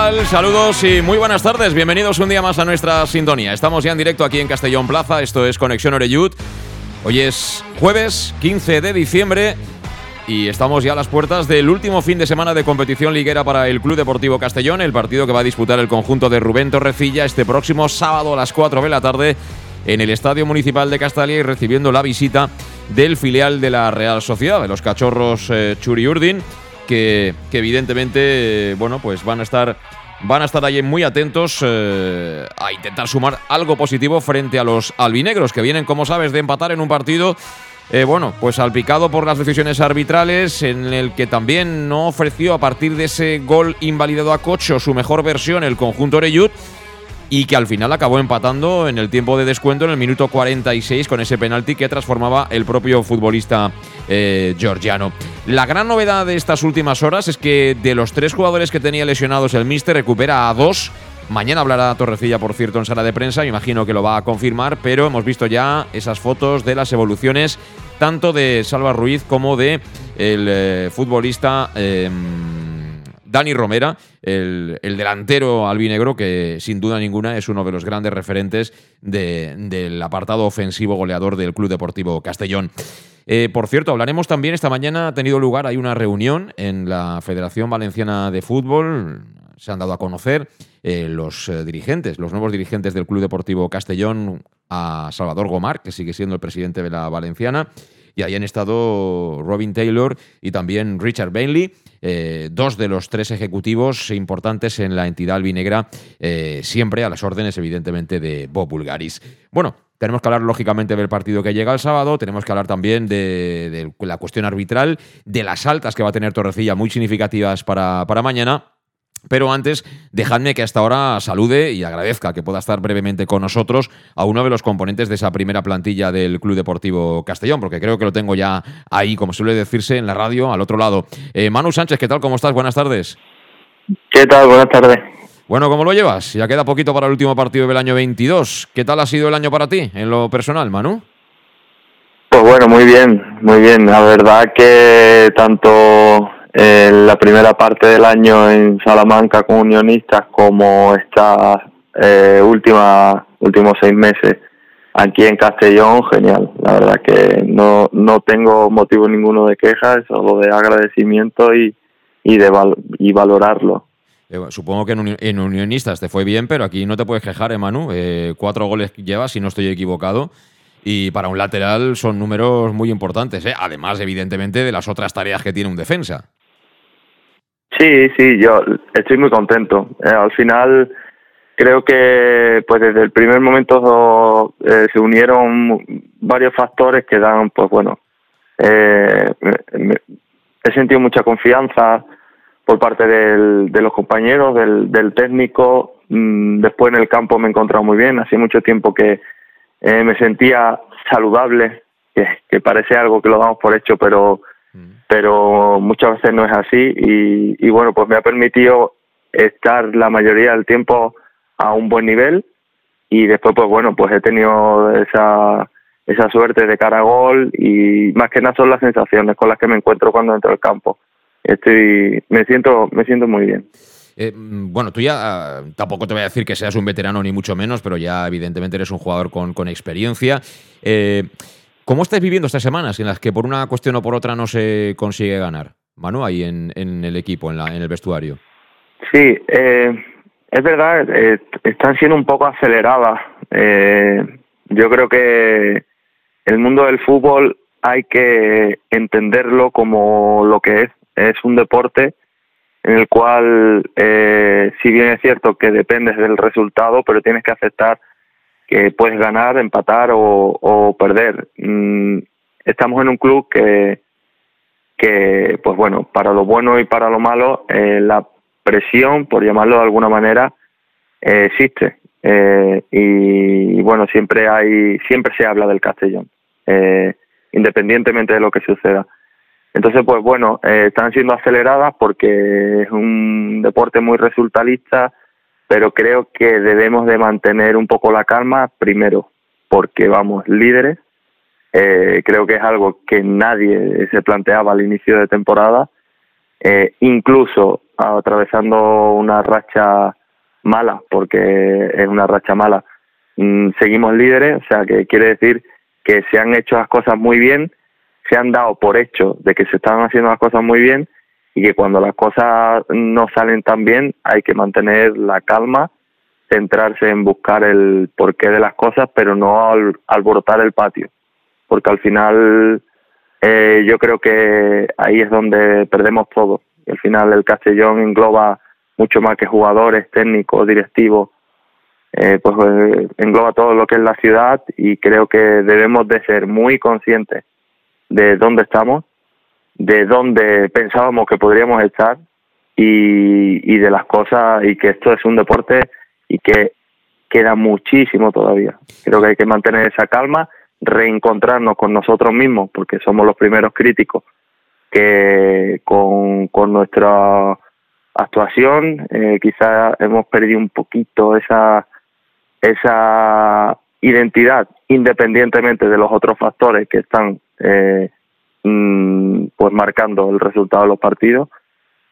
Tal? Saludos y muy buenas tardes. Bienvenidos un día más a nuestra sintonía. Estamos ya en directo aquí en Castellón Plaza. Esto es Conexión Oreyud. Hoy es jueves 15 de diciembre y estamos ya a las puertas del último fin de semana de competición liguera para el Club Deportivo Castellón, el partido que va a disputar el conjunto de Rubén Torrecilla este próximo sábado a las 4 de la tarde en el Estadio Municipal de Castalia y recibiendo la visita del filial de la Real Sociedad, de los cachorros eh, Churi Que, evidentemente, bueno, pues van a estar van a estar ahí muy atentos eh, a intentar sumar algo positivo frente a los albinegros, que vienen, como sabes, de empatar en un partido, eh, bueno, pues salpicado por las decisiones arbitrales, en el que también no ofreció a partir de ese gol invalidado a Cocho su mejor versión el conjunto Oreyud y que al final acabó empatando en el tiempo de descuento en el minuto 46 con ese penalti que transformaba el propio futbolista eh, georgiano. La gran novedad de estas últimas horas es que de los tres jugadores que tenía lesionados el Mister recupera a dos. Mañana hablará Torrecilla, por cierto, en sala de prensa. imagino que lo va a confirmar, pero hemos visto ya esas fotos de las evoluciones tanto de Salva Ruiz como de el eh, futbolista. Em, Dani Romera, el, delantero albinegro, que sin duda ninguna es uno de los grandes referentes del apartado ofensivo goleador del Club Deportivo Castellón. Eh, por cierto, hablaremos también, esta mañana ha tenido lugar, hay una reunión en la Federación Valenciana de Fútbol, se han dado a conocer eh, los eh, dirigentes, los nuevos dirigentes del Club Deportivo Castellón, a Salvador Gomar, que sigue siendo el presidente de la Valenciana, y ahí han estado Robin Taylor y también Richard Bailey, eh, dos de los tres ejecutivos importantes en la entidad albinegra, eh, siempre a las órdenes, evidentemente, de Bob Bulgaris. Bueno, tenemos que hablar, lógicamente, del partido que llega el sábado. Tenemos que hablar también de, la cuestión arbitral, de las altas que va a tener Torrecilla, muy significativas para, para mañana. Pero antes, dejadme que hasta ahora salude y agradezca que pueda estar brevemente con nosotros a uno de los componentes de esa primera plantilla del Club Deportivo Castellón, porque creo que lo tengo ya ahí, como suele decirse, en la radio, al otro lado. Eh, Manu Sánchez, ¿qué tal? ¿Cómo estás? Buenas tardes. ¿Qué tal? Buenas tardes. Bueno, ¿cómo lo llevas? Ya queda poquito para el último partido del año 22. ¿Qué tal ha sido el año para ti, en lo personal, Manu? Pues bueno, muy bien, muy bien. La verdad que tanto en la primera parte del año en Salamanca con Unionistas como esta eh, última últimos seis meses aquí en Castellón, genial. La verdad que no, no tengo motivo ninguno de quejas, solo de agradecimiento y, y, de y valorarlo. Eh, supongo que en, Unionistas te fue bien, pero aquí no te puedes quejar, Emanu. Eh, cuatro goles llevas, si no estoy equivocado. Y para un lateral son números muy importantes, ¿eh? además, evidentemente, de las otras tareas que tiene un defensa. Sí, sí, yo estoy muy contento. Eh, al final creo que pues desde el primer momento eh, se unieron varios factores que dan, pues bueno, eh, he sentido mucha confianza por parte de los compañeros, del, técnico. Mm, después en el campo me he encontrado muy bien. Hace mucho tiempo que me sentía saludable, que parece algo que lo damos por hecho, pero pero muchas veces no es así y, bueno, pues me ha permitido estar la mayoría del tiempo a un buen nivel y después pues bueno, pues he tenido esa esa suerte de cara a gol y más que nada son las sensaciones con las que me encuentro cuando entro al campo. Estoy me siento me siento muy bien. Eh, bueno, tú ya ah, tampoco te voy a decir que seas un veterano ni mucho menos, pero ya evidentemente eres un jugador con, con experiencia. Eh, ¿Cómo estáis viviendo estas semanas en las que por una cuestión o por otra no se consigue ganar? Manu, ahí en, el equipo, en, la, en el vestuario. Sí, eh, es verdad, eh, están siendo un poco aceleradas. Eh, yo creo que el mundo del fútbol hay que entenderlo como lo que es. Es un deporte en el cual, eh, si bien es cierto que dependes del resultado, pero tienes que aceptar que puedes ganar, empatar o, perder. Mm, estamos en un club que, pues bueno, para lo bueno y para lo malo, eh, la presión, por llamarlo de alguna manera, eh, existe. Eh, y, bueno, siempre hay, siempre se habla del Castellón, independientemente de lo que suceda. Entonces, pues bueno, están siendo aceleradas porque es un deporte muy resultalista, pero creo que debemos de mantener un poco la calma, primero, porque vamos líderes, eh, creo que es algo que nadie se planteaba al inicio de temporada, eh, incluso atravesando una racha mala, porque es una racha mala, mm, seguimos líderes, o sea que quiere decir que se han hecho las cosas muy bien, se han dado por hecho de que se están haciendo las cosas muy bien y que cuando las cosas no salen tan bien hay que mantener la calma, centrarse en buscar el porqué de las cosas, pero no alborotar el patio porque al final eh, yo creo que ahí es donde perdemos todo. Y al final el Castellón engloba mucho más que jugadores, técnicos, directivos, eh, pues eh, engloba todo lo que es la ciudad y creo que debemos de ser muy conscientes de dónde estamos, de dónde pensábamos que podríamos estar y, de las cosas y que esto es un deporte y que queda muchísimo todavía. Creo que hay que mantener esa calma reencontrarnos con nosotros mismos, porque somos los primeros críticos que con, con nuestra actuación eh, quizás hemos perdido un poquito esa, esa identidad, independientemente de los otros factores que están eh, mm, pues marcando el resultado de los partidos,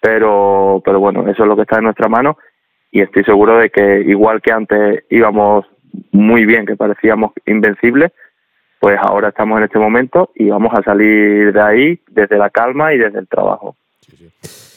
pero, pero bueno, eso es lo que está en nuestra mano y estoy seguro de que igual que antes íbamos muy bien, que parecíamos invencibles, pues ahora estamos en este momento y vamos a salir de ahí desde la calma y desde el trabajo. Sí, sí.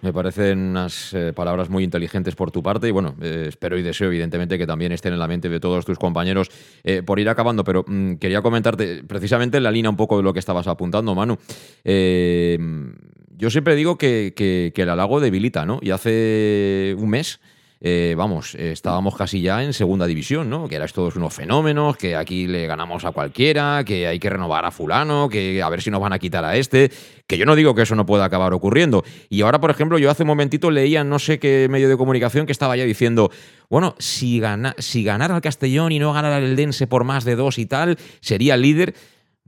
Me parecen unas eh, palabras muy inteligentes por tu parte y bueno, eh, espero y deseo evidentemente que también estén en la mente de todos tus compañeros eh, por ir acabando, pero mm, quería comentarte precisamente en la línea un poco de lo que estabas apuntando, Manu. yo siempre digo que, que, que el halago debilita, ¿no? Y hace un mes eh, vamos, estábamos casi ya en segunda división, ¿no? Que eran todos unos fenómenos, que aquí le ganamos a cualquiera, que hay que renovar a fulano, que a ver si nos van a quitar a este, que yo no digo que eso no pueda acabar ocurriendo. Y ahora, por ejemplo, yo hace un momentito leía no sé qué medio de comunicación que estaba ya diciendo, bueno, si, gana, si ganara el Castellón y no ganara el Dense por más de dos y tal, sería líder.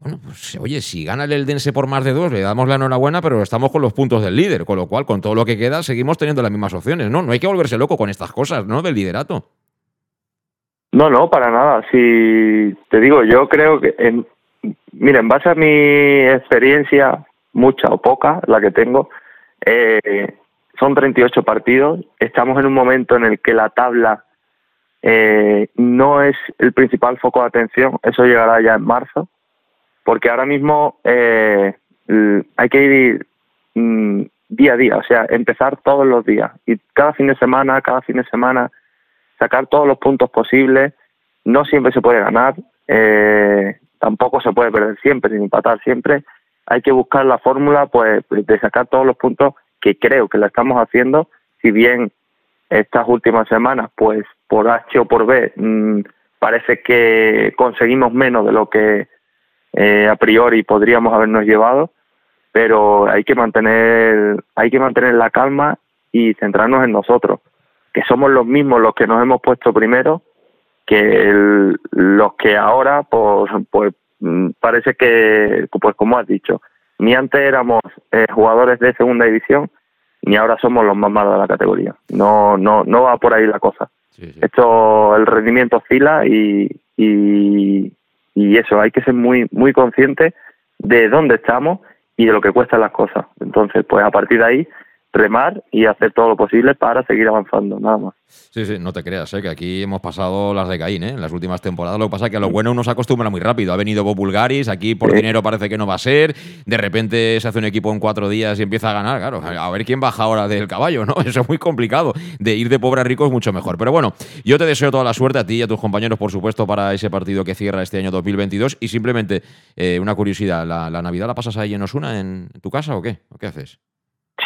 Bueno, pues oye, si gana el Eldense por más de dos, le damos la enhorabuena, pero estamos con los puntos del líder, con lo cual, con todo lo que queda, seguimos teniendo las mismas opciones, ¿no? No hay que volverse loco con estas cosas, ¿no? Del liderato. No, no, para nada. Si te digo, yo creo que, en, mira, en base a mi experiencia, mucha o poca, la que tengo, eh, son 38 partidos. Estamos en un momento en el que la tabla eh, no es el principal foco de atención. Eso llegará ya en marzo porque ahora mismo eh, hay que ir mm, día a día, o sea, empezar todos los días y cada fin de semana, cada fin de semana, sacar todos los puntos posibles. No siempre se puede ganar, eh, tampoco se puede perder siempre, ni empatar siempre. Hay que buscar la fórmula pues de sacar todos los puntos que creo que la estamos haciendo, si bien estas últimas semanas, pues por H o por B, mm, parece que conseguimos menos de lo que eh, a priori podríamos habernos llevado, pero hay que mantener, hay que mantener la calma y centrarnos en nosotros, que somos los mismos los que nos hemos puesto primero, que los que ahora, pues, pues parece que, pues como has dicho, ni antes éramos eh, jugadores de segunda división, ni ahora somos los más malos de la categoría. No, no, no va por ahí la cosa. Esto, el rendimiento oscila y, y, y eso, hay que ser muy, muy consciente de dónde estamos y de lo que cuestan las cosas. Entonces, pues a partir de ahí, remar y hacer todo lo posible para seguir avanzando, nada más. Sí, sí, no te creas, ¿eh? que aquí hemos pasado las de Caín, ¿eh? en las últimas temporadas. Lo que pasa es que a lo bueno uno se acostumbra muy rápido. Ha venido Bob Bulgaris, aquí por dinero parece que no va a ser. De repente se hace un equipo en cuatro días y empieza a ganar. Claro, a ver quién baja ahora del caballo, ¿no? Eso es muy complicado. De ir de pobre a rico es mucho mejor. Pero bueno, yo te deseo toda la suerte a ti y a tus compañeros, por supuesto, para ese partido que cierra este año 2022. Y simplemente eh, una curiosidad: ¿la, Navidad la pasas ahí en Osuna, en tu casa o qué? ¿O qué haces?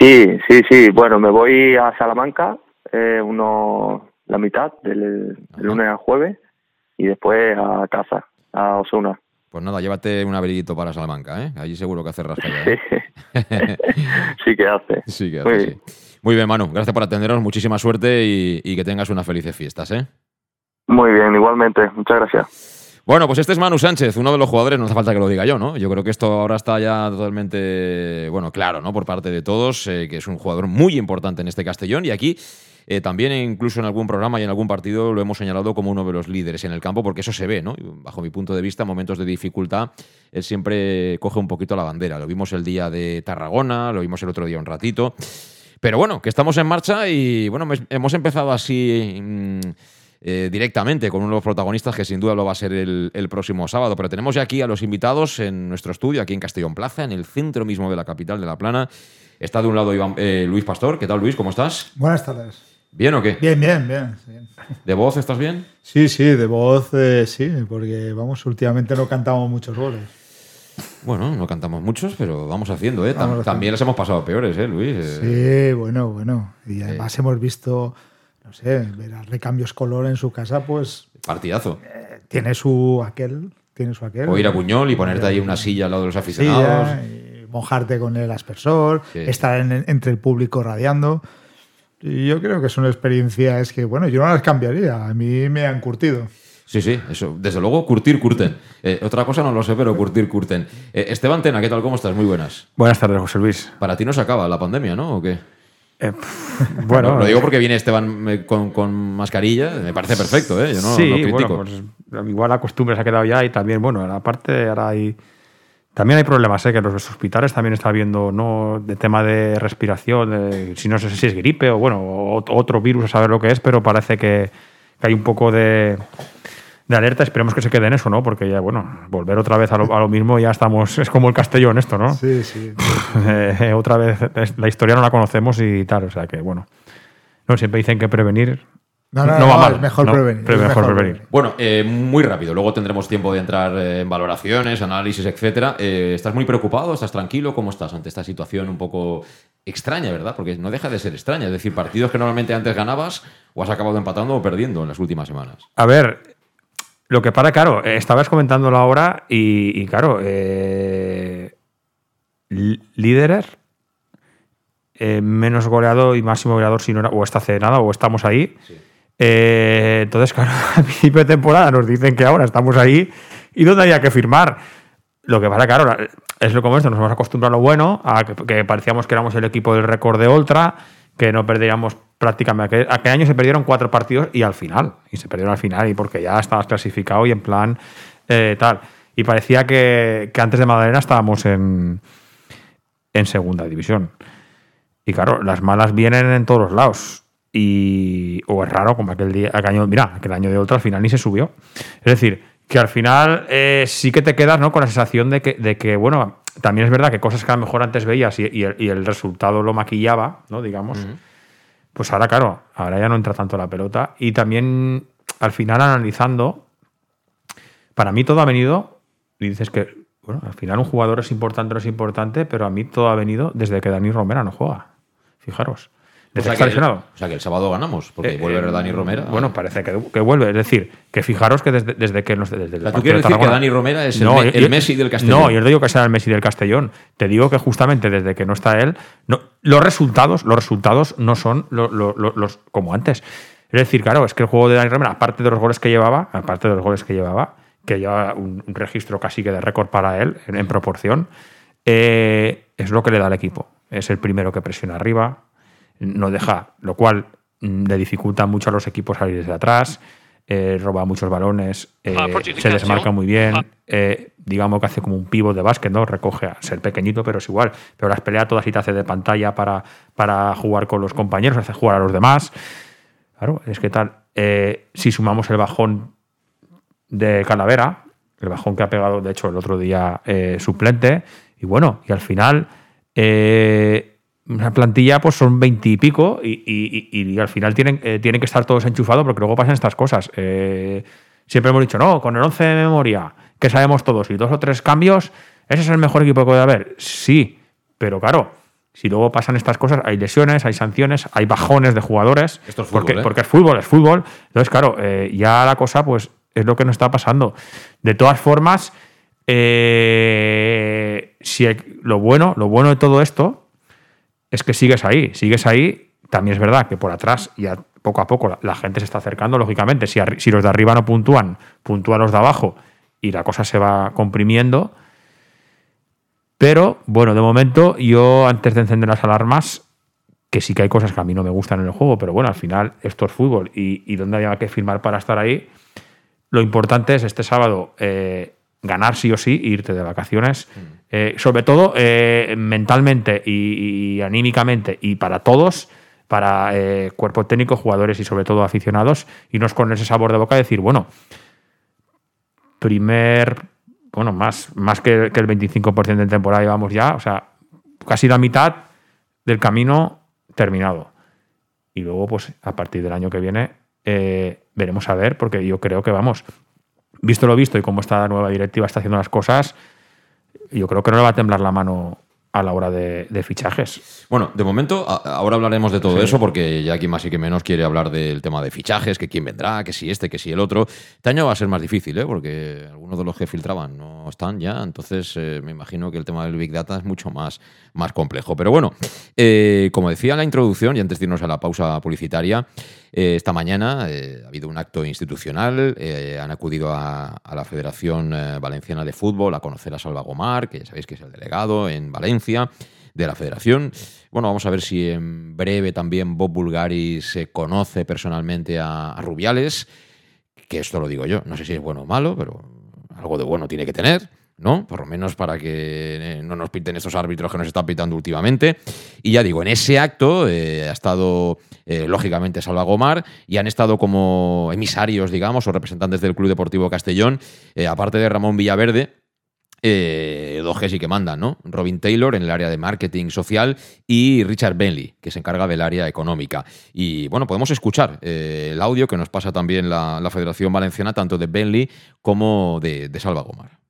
Sí, sí, sí. Bueno, me voy a Salamanca, eh, uno, la mitad, del, lunes al jueves, y después a casa, a Osuna. Pues nada, llévate un abriguito para Salamanca, ¿eh? Allí seguro que hace rascalla. ¿eh? sí que hace. Sí que hace, Muy, bien. Muy bien, Manu. Gracias por atendernos. Muchísima suerte y, y que tengas unas felices fiestas, ¿eh? Muy bien, igualmente. Muchas gracias. Bueno, pues este es Manu Sánchez, uno de los jugadores, no hace falta que lo diga yo, ¿no? Yo creo que esto ahora está ya totalmente, bueno, claro, ¿no? Por parte de todos, eh, que es un jugador muy importante en este Castellón y aquí eh, también incluso en algún programa y en algún partido lo hemos señalado como uno de los líderes en el campo, porque eso se ve, ¿no? Bajo mi punto de vista, en momentos de dificultad, él siempre coge un poquito la bandera. Lo vimos el día de Tarragona, lo vimos el otro día un ratito. Pero bueno, que estamos en marcha y bueno, hemos empezado así... Mm, eh, directamente con uno de los protagonistas que sin duda lo va a ser el, próximo sábado. Pero tenemos ya aquí a los invitados en nuestro estudio, aquí en Castellón Plaza, en el centro mismo de la capital de La Plana. Está de un lado Iván, eh, Luis Pastor. ¿Qué tal, Luis? ¿Cómo estás? Buenas tardes. ¿Bien o qué? Bien, bien, bien. ¿De voz estás bien? Sí, sí, de voz eh, sí, porque vamos, últimamente no cantamos muchos goles. Bueno, no cantamos muchos, pero vamos haciendo, ¿eh? También les hemos pasado peores, ¿eh, Luis? Sí, bueno, bueno. Y además hemos visto no sé, ver a recambios color en su casa, pues. Partidazo. Eh, tiene su aquel. Tiene su aquel. O ir a Buñol y ponerte ahí una silla al lado de los aficionados. y mojarte con el aspersor, estar entre el público radiando. Y yo creo que es una experiencia, es que, bueno, yo no las cambiaría. A mí me han curtido. Sí, sí, eso. Desde luego, curtir, curten. Eh, otra cosa no lo sé, pero curtir, curten. Eh, Esteban Tena, ¿qué tal? ¿Cómo estás? Muy buenas. Buenas tardes, José Luis. Para ti no se acaba la pandemia, ¿no? ¿O qué? Eh, bueno, lo digo porque viene Esteban con, mascarilla, me parece perfecto, ¿eh? Yo no, sí, critico. Pues, igual la costumbre se ha quedado ya y también, bueno, aparte ahora hay. También hay problemas, ¿eh? que en los hospitales también está habiendo, ¿no? De tema de respiración, si no sé si es gripe o, bueno, otro virus, a saber lo que es, pero parece que hay un poco de, de alerta. Esperemos que se quede en eso, ¿no? Porque ya, bueno, volver otra vez a lo, mismo ya estamos. Es como el Castellón esto, ¿no? Sí, sí. Eh, otra vez la historia no la conocemos y tal. O sea que, bueno. No, siempre dicen que prevenir. No, no, no, va mal. Es mejor prevenir. mejor, prevenir. Bueno, eh, muy rápido. Luego tendremos tiempo de entrar en valoraciones, análisis, etcétera. Eh, ¿Estás muy preocupado? ¿Estás tranquilo? ¿Cómo estás ante esta situación un poco extraña, verdad? Porque no deja de ser extraña. Es decir, partidos que normalmente antes ganabas o has acabado empatando o perdiendo en las últimas semanas. A ver, lo que para, claro, eh, estabas comentándolo ahora y, claro, eh, líderes, eh, menos goleado y máximo goleador si no o está hace nada o estamos ahí. entonces, claro, a principio de temporada nos dicen que ahora estamos ahí y dónde había que firmar. Lo que pasa, claro, es lo como esto, nos hemos acostumbrado a lo bueno, a que, parecíamos que éramos el equipo del récord de Ultra, que no perderíamos prácticamente. Aquel, año se perdieron cuatro partidos y al final. Y se perdieron al final y porque ya estabas clasificado y en plan eh, tal. Y parecía que, antes de Madalena estábamos en, en segunda división. Y claro, las malas vienen en todos los lados. Y, o es raro, como aquel día, aquel año, mira, aquel año de otro al final ni se subió. Es decir, que al final eh, sí que te quedas ¿no? con la sensación de que, de que, bueno, también es verdad que cosas que a lo mejor antes veías y, el, resultado lo maquillaba, ¿no? Digamos. Pues ahora, claro, ahora ya no entra tanto la pelota. Y también, al final, analizando, para mí todo ha venido, y dices que, bueno, al final un jugador es importante o no es importante, pero a mí todo ha venido desde que Dani Romera no juega. Fijaros. O sea, que el, o sea, que el, sábado ganamos, porque eh, vuelve eh, Dani Romera. Bueno, parece que, que, vuelve. Es decir, que fijaros que desde, desde que nos. Desde el ¿Tú quieres decir que Dani Romera es el, Messi del Castellón? No, yo no digo que sea el Messi del Castellón. Te digo que justamente desde que no está él, no, los resultados los resultados no son los como antes. Es decir, claro, es que el juego de Dani Romera, aparte de los goles que llevaba, aparte de los goles que llevaba, que lleva un, registro casi que de récord para él en, proporción, eh, es lo que le da al equipo. Es el primero que presiona arriba, no deja, lo cual mm, le dificulta mucho a los equipos salir desde atrás. eh, roba muchos balones, eh, Ah, se desmarca muy bien, Ah. eh, digamos que hace como un pivo de básquet, ¿no? Recoge a ser pequeñito, pero es igual. Pero las pelea todas y te hace de pantalla para, para jugar con los compañeros, hace jugar a los demás. Claro, es que tal. eh, si sumamos el bajón de Calavera, el bajón que ha pegado, de hecho, el otro día suplente, y bueno, y al final. eh, una plantilla pues son 20 y pico y, y- al final tienen, eh, tienen que estar todos enchufados porque luego pasan estas cosas. Eh, siempre hemos dicho, no, con el 11 de memoria, que sabemos todos, y dos o tres cambios, ese es el mejor equipo que puede haber. Sí, pero claro, si luego pasan estas cosas, hay lesiones, hay sanciones, hay bajones de jugadores. Esto es fútbol, porque, ¿eh? porque es fútbol, es fútbol. Entonces, claro, ya la cosa pues es lo que nos está pasando. De todas formas, si lo, bueno, lo bueno de todo esto es que sigues ahí, sigues ahí. También es verdad que por atrás ya poco a poco la, gente se está acercando, lógicamente. Si, si los de arriba no puntúan, puntúan los de abajo y la cosa se va comprimiendo. Pero bueno, de momento yo antes de encender las alarmas, que sí que hay cosas que a mí no me gustan en el juego, pero bueno, al final esto es fútbol y, y donde había que firmar para estar ahí, lo importante es este sábado eh, ganar sí o sí e irte de vacaciones, eh, sobre todo eh, mentalmente y, anímicamente y para todos, para eh, cuerpo técnico, jugadores y sobre todo aficionados, y nos con ese sabor de boca decir, bueno, primer, bueno, más, más que, el 25% de temporada llevamos ya, o sea, casi la mitad del camino terminado. Y luego, pues, a partir del año que viene, veremos a ver, porque yo creo que vamos, visto lo visto y cómo esta nueva directiva está haciendo las cosas, yo creo que no le va a temblar la mano a la hora de, de fichajes. Bueno, de momento, a- ahora hablaremos de todo eso, porque ya quien más y que menos quiere hablar del tema de fichajes, que quién vendrá, que si este, que si el otro. Este año va a ser más difícil, ¿eh? porque algunos de los que filtraban no están ya, entonces eh, me imagino que el tema del Big Data es mucho más, más complejo. Pero bueno, eh, como decía en la introducción, y antes de irnos a la pausa publicitaria, eh, esta mañana eh, ha habido un acto institucional, han acudido a, la Federación Valenciana de Fútbol a conocer a Salva Gomar, que ya sabéis que es el delegado en Valencia de la federación. Bueno, vamos a ver si en breve también Bob Bulgari se conoce personalmente a, a Rubiales, que esto lo digo yo, no sé si es bueno o malo, pero algo de bueno tiene que tener. ¿No? Por lo menos para que eh, no nos piten estos árbitros que nos están pitando últimamente. Y ya digo, en ese acto eh, ha estado, eh, lógicamente, Salva Gomar y han estado como emisarios, digamos, o representantes del Club Deportivo Castellón, aparte de Ramón Villaverde, eh, dos que sí que mandan, ¿no? Robin Taylor en el área de marketing social y Richard Bentley, que se encarga del área económica. Y bueno, podemos escuchar el audio que nos pasa también la, la Federación Valenciana, tanto de Bentley como de, de Salva Gomar.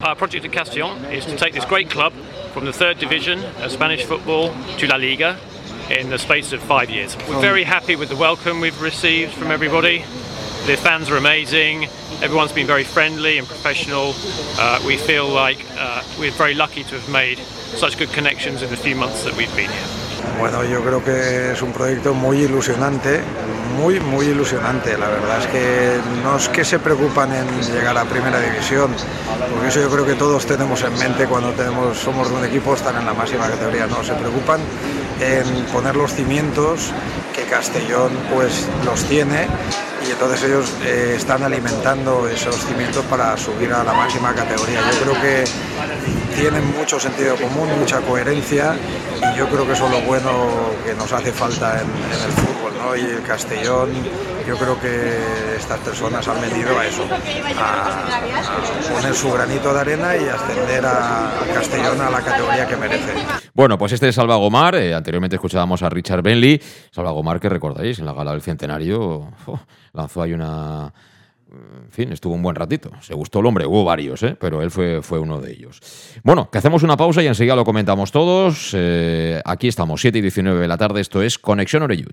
Our project at Castellón is to take this great club from the third division of Spanish football to La Liga in the space of five years. We're very happy with the welcome we've received from everybody. The fans are amazing. Everyone's been very friendly and professional. Uh, we feel like uh, we're very lucky to have made such good connections in the few months that we've been here. Bueno, yo creo que es un proyecto muy ilusionante, muy, muy ilusionante. La verdad es que no es que se preocupan en llegar a primera división, porque eso yo creo que todos tenemos en mente cuando tenemos, somos de un equipo, están en la máxima categoría. No, se preocupan en poner los cimientos que Castellón pues los tiene y entonces ellos eh, están alimentando esos cimientos para subir a la máxima categoría. Yo creo que tienen mucho sentido común, mucha coherencia y yo creo que eso es lo bueno que nos hace falta en, en el fútbol. ¿No? Y el Castellón, yo creo que estas personas han venido a eso, a, poner su granito de arena y ascender a, a Castellón a la categoría que merece. Bueno, pues este es Salva Gomar. eh, anteriormente escuchábamos a Richard Bentley. Salva Gomar, que recordáis, en la gala del centenario lanzó ahí una. En fin, estuvo un buen ratito. Se gustó el hombre, hubo varios, ¿eh? pero él fue, fue uno de ellos. Bueno, que hacemos una pausa y enseguida lo comentamos todos. Eh, aquí estamos, 7 y 19 de la tarde. Esto es Conexión Oreyud.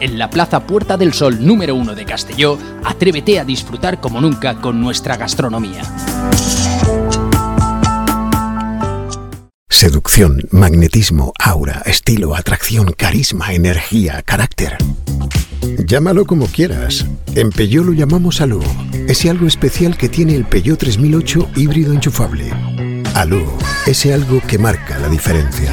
en la Plaza Puerta del Sol número 1 de Castelló, atrévete a disfrutar como nunca con nuestra gastronomía. Seducción, magnetismo, aura, estilo, atracción, carisma, energía, carácter. Llámalo como quieras. En Peugeot lo llamamos Alú. Ese algo especial que tiene el Peugeot 3008 híbrido enchufable. Alú, ese algo que marca la diferencia.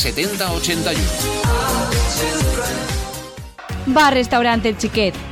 7081. Bar Restaurante El Chiquet.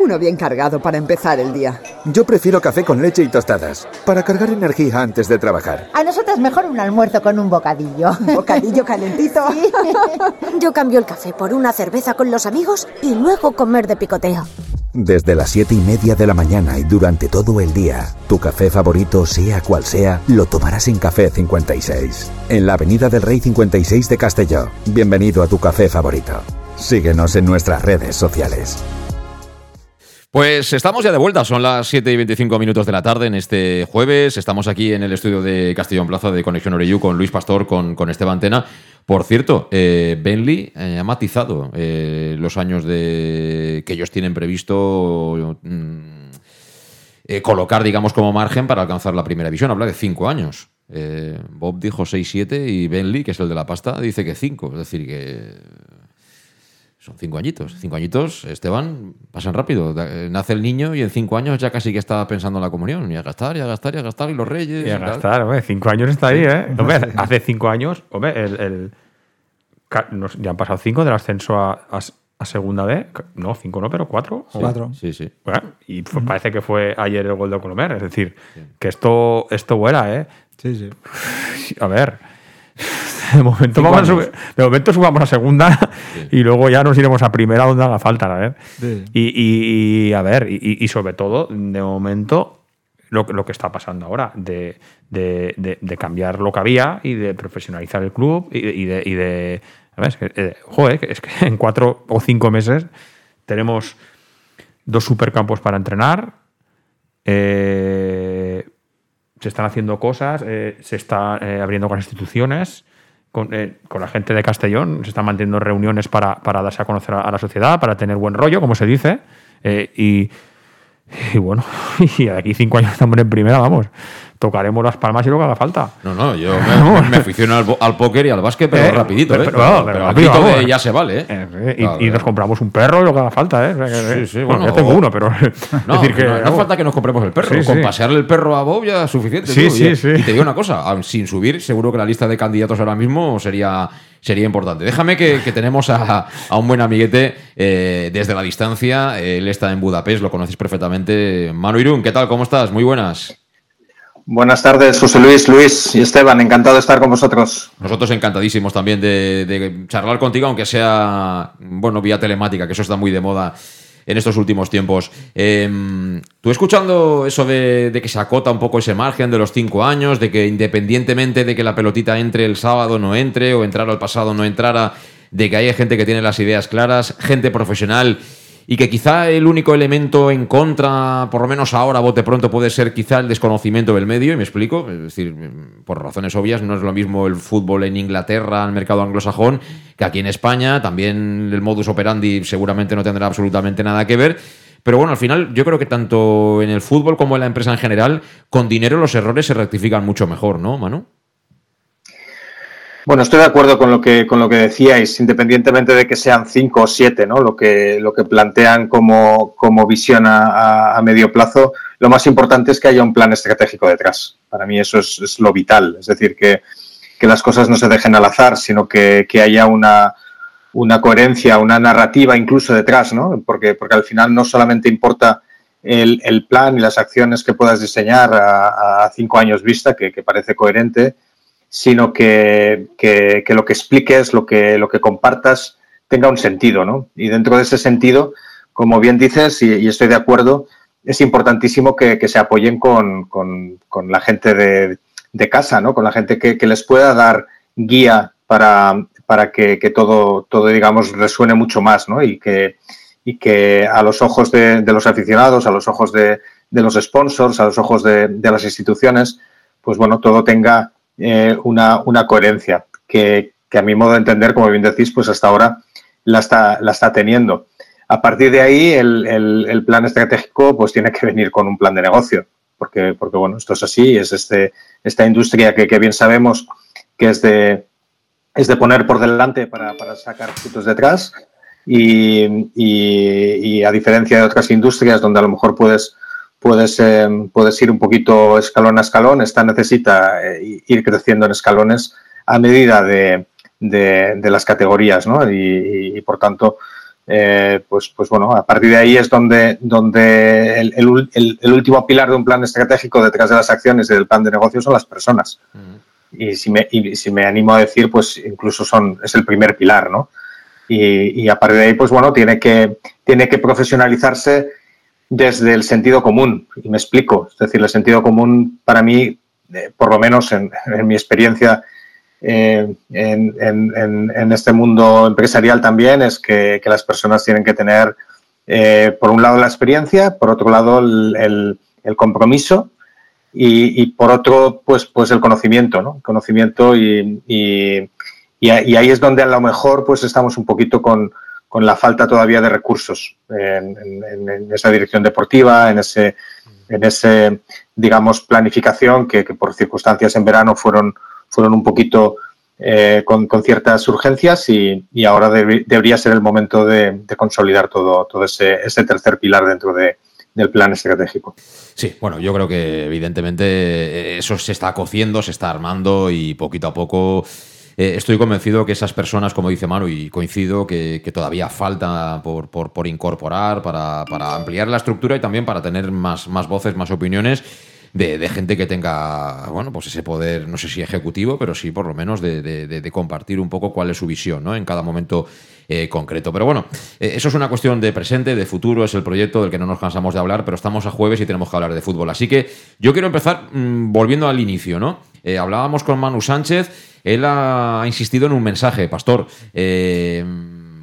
Uno bien cargado para empezar el día. Yo prefiero café con leche y tostadas, para cargar energía antes de trabajar. A nosotras mejor un almuerzo con un bocadillo. Bocadillo calentito. Yo cambio el café por una cerveza con los amigos y luego comer de picoteo. Desde las siete y media de la mañana y durante todo el día, tu café favorito, sea cual sea, lo tomarás en Café 56. En la Avenida del Rey 56 de Castelló. Bienvenido a tu café favorito. Síguenos en nuestras redes sociales. Pues estamos ya de vuelta, son las 7 y 25 minutos de la tarde en este jueves. Estamos aquí en el estudio de Castellón Plaza de Conexión Oreyu con Luis Pastor, con, con Esteban Tena. Por cierto, eh, Bentley eh, ha matizado eh, los años de que ellos tienen previsto mm, eh, colocar, digamos, como margen para alcanzar la primera visión. Habla de cinco años. Bob dijo 6-7 y Bentley, que es el de la pasta, dice que 5. Es decir, que son cinco añitos. Cinco añitos, Esteban, pasan rápido. Da- Nace el niño y en cinco años ya casi que está pensando en la comunión. Y a gastar, y a gastar, y a gastar, y los reyes. Y a gastar, hombre, cinco años está ahí, ¿eh? Hombre, hace cinco años, hombre, el, el- ya han pasado cinco del ascenso a, a- a segunda B. No, cinco no, pero cuatro. Sí. Cuatro. sí, sí. Bueno, y fue- parece que fue ayer el gol de Colomer. Es decir, que esto, esto vuela, ¿eh? Sí, sí. A ver. De momento, vamos a de momento subamos a segunda y luego ya nos iremos a primera donde haga falta, a ver. Sí. Y, y- y, a ver, y, y sobre todo, de momento, lo, que- lo que está pasando ahora, de, de- de- de cambiar lo que había y de profesionalizar el club y de. Y de, y de- a ver, es que, eh, joder, que es que en cuatro o cinco meses tenemos dos supercampos para entrenar. eh, se están haciendo cosas, eh, se está eh, abriendo con instituciones, con, eh, con la gente de Castellón, se están manteniendo reuniones para, para darse a conocer a, la sociedad, para tener buen rollo, como se dice. eh, y, y bueno, y aquí cinco años estamos en primera, vamos. Tocaremos las palmas y lo que haga falta. No, no, yo me, me aficiono al, al póker y al básquet, pero Eh, rapidito, pero- ¿eh? pero, pero al rápido, de ya se vale, ¿eh? Eh, y, Claro, y nos compramos un perro y lo que haga falta, ¿eh? Sí, sí, bueno, bueno, yo tengo o- uno, pero. No, decir que, no, no vamos. falta que nos compremos el perro. Sí, Con sí. pasearle el perro a Bob ya es suficiente. Sí, sí, y, sí. y te digo una cosa, aun sin subir, seguro que la lista de candidatos ahora mismo sería, sería importante. Déjame que, que tenemos a, a un buen amiguete eh, desde la distancia. Él está en Budapest, lo conoces perfectamente. Manu Irún, ¿qué tal? ¿Cómo estás? Muy buenas. Buenas tardes, José Luis, Luis y Esteban. Encantado de estar con vosotros. Nosotros encantadísimos también de, charlar contigo, aunque sea, bueno, vía telemática, que eso está muy de moda en estos últimos tiempos. Eh, Tú escuchando eso de, que se acota un poco ese margen de los cinco años, de que independientemente de que la pelotita entre el sábado no entre, o entrara el pasado no entrara, de que hay gente que tiene las ideas claras, gente profesional y que quizá el único elemento en contra, por lo menos ahora, bote pronto, puede ser quizá el desconocimiento del medio, y me explico, es decir, por razones obvias, no es lo mismo el fútbol en Inglaterra, el mercado anglosajón, que aquí en España, también el modus operandi seguramente no tendrá absolutamente nada que ver. Pero bueno, al final yo creo que tanto en el fútbol como en la empresa en general, con dinero los errores se rectifican mucho mejor, ¿no, Manu? Bueno, estoy de acuerdo con lo que, con lo que decíais, independientemente de que sean cinco o siete, ¿no? Lo que, lo que plantean como, como visión a, a- medio plazo, lo más importante es que haya un plan estratégico detrás. Para mí eso es, es lo vital. Es decir, que, que las cosas no se dejen al azar, sino que, que haya una, una coherencia, una narrativa incluso detrás, ¿no? Porque, porque al final no solamente importa el, el plan y las acciones que puedas diseñar a, a cinco años vista, que, que parece coherente, sino que, que- lo que expliques, lo que, lo que compartas, tenga un sentido, ¿no? Y dentro de ese sentido, como bien dices, y, estoy de acuerdo, es importantísimo que, que se apoyen con, con- la gente de, de casa, ¿no? Con la gente que, les pueda dar guía para, para que, todo, todo, digamos, resuene mucho más, ¿no? Y que, y que a los ojos de, de los aficionados, a los ojos de, de los sponsors, a los ojos de las instituciones, pues bueno, todo tenga eh, una, coherencia que, a mi modo de entender, como bien decís, pues hasta ahora la está, teniendo. A partir de ahí, el, plan estratégico pues tiene que venir con un plan de negocio, porque, porque bueno, esto es así, es este, esta industria que, que bien sabemos que es de, es de poner por delante para, sacar frutos detrás y a diferencia de otras industrias donde a lo mejor puedes, puedes, eh, puedes ir un poquito escalón a escalón, esta necesita eh, ir creciendo en escalones a medida de, de- de las categorías ¿no? y, y- y, por tanto eh, pues, pues bueno, a partir de ahí es donde, donde el, el, el, último pilar de un plan estratégico detrás de las acciones y del plan de negocio son las personas. Y, si me, y si me animo a decir, pues incluso son, es el primer pilar, ¿no? Y, y, a partir de ahí, pues bueno, tiene que, tiene que profesionalizarse desde el sentido común. Y me explico. Es decir, el sentido común para mí, eh, por lo menos en, mi experiencia eh, en, este mundo empresarial también, es que, las personas tienen que tener, eh, por un lado, la experiencia, por otro lado, el, compromiso y, por otro, pues, pues el conocimiento, ¿no? Conocimiento y, y, y, ahí es donde a lo mejor pues estamos un poquito con, con la falta todavía de recursos en, en, en, esa dirección deportiva, en ese, en ese digamos, planificación que, por circunstancias en verano fueron, fueron un poquito eh, con, con, ciertas urgencias y, y ahora deb debería ser el momento de, de consolidar todo, todo ese, ese, tercer pilar dentro de, del plan estratégico. Sí, bueno, yo creo que evidentemente eso se está cociendo, se está armando y poquito a poco eh, estoy convencido que esas personas, como dice Manu, y coincido, que, todavía falta por, por, por incorporar para, ampliar la estructura y también para tener más voces, más opiniones. De, gente que tenga, bueno, pues ese poder, no sé si ejecutivo, pero sí por lo menos de, compartir un poco cuál es su visión, ¿no? En cada momento eh, concreto. Pero bueno, eh, eso es una cuestión de presente, de futuro, es el proyecto del que no nos cansamos de hablar, pero estamos a jueves y tenemos que hablar de fútbol. Así que yo quiero empezar mmm, volviendo al inicio, ¿no? Eh, hablábamos con Manu Sánchez, él ha insistido en un mensaje, Pastor.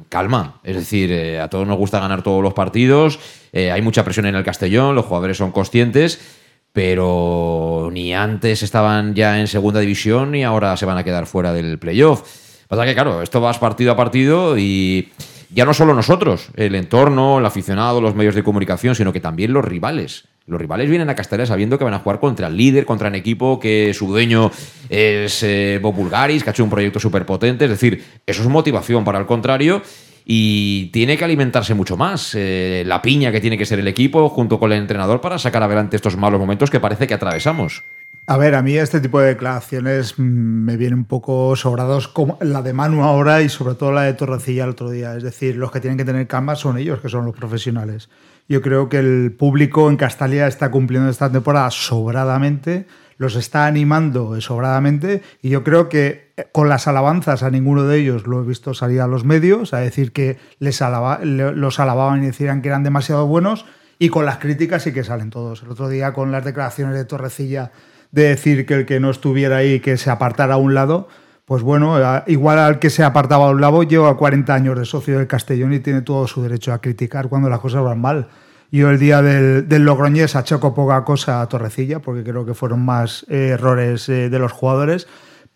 Calma, es decir, a todos nos gusta ganar todos los partidos, hay mucha presión en el Castellón, los jugadores son conscientes, pero ni antes estaban ya en segunda división y ahora se van a quedar fuera del playoff. Pasa que, claro, esto vas partido a partido y ya no solo nosotros, el entorno, el aficionado, los medios de comunicación, sino que también los rivales. Los rivales vienen a Castellón sabiendo que van a jugar contra el líder, contra un equipo que su dueño es eh, Bob que ha hecho un proyecto súper potente. Es decir, eso es motivación para el contrario y tiene que alimentarse mucho más. Eh, la piña que tiene que ser el equipo junto con el entrenador para sacar adelante estos malos momentos que parece que atravesamos. A ver, a mí este tipo de declaraciones me vienen un poco sobrados, como la de Manu ahora y sobre todo la de Torrecilla el otro día. Es decir, los que tienen que tener calma son ellos, que son los profesionales. Yo creo que el público en Castalia está cumpliendo esta temporada sobradamente, los está animando sobradamente y yo creo que con las alabanzas a ninguno de ellos lo he visto salir a los medios a decir que les alaba, los alababan y decían que eran demasiado buenos y con las críticas sí que salen todos. El otro día con las declaraciones de Torrecilla de decir que el que no estuviera ahí que se apartara a un lado, pues bueno, igual al que se apartaba a un lado lleva 40 años de socio del Castellón y tiene todo su derecho a criticar cuando las cosas van mal. Yo el día del, del Logroñés achaco poca cosa a Torrecilla, porque creo que fueron más eh, errores eh, de los jugadores,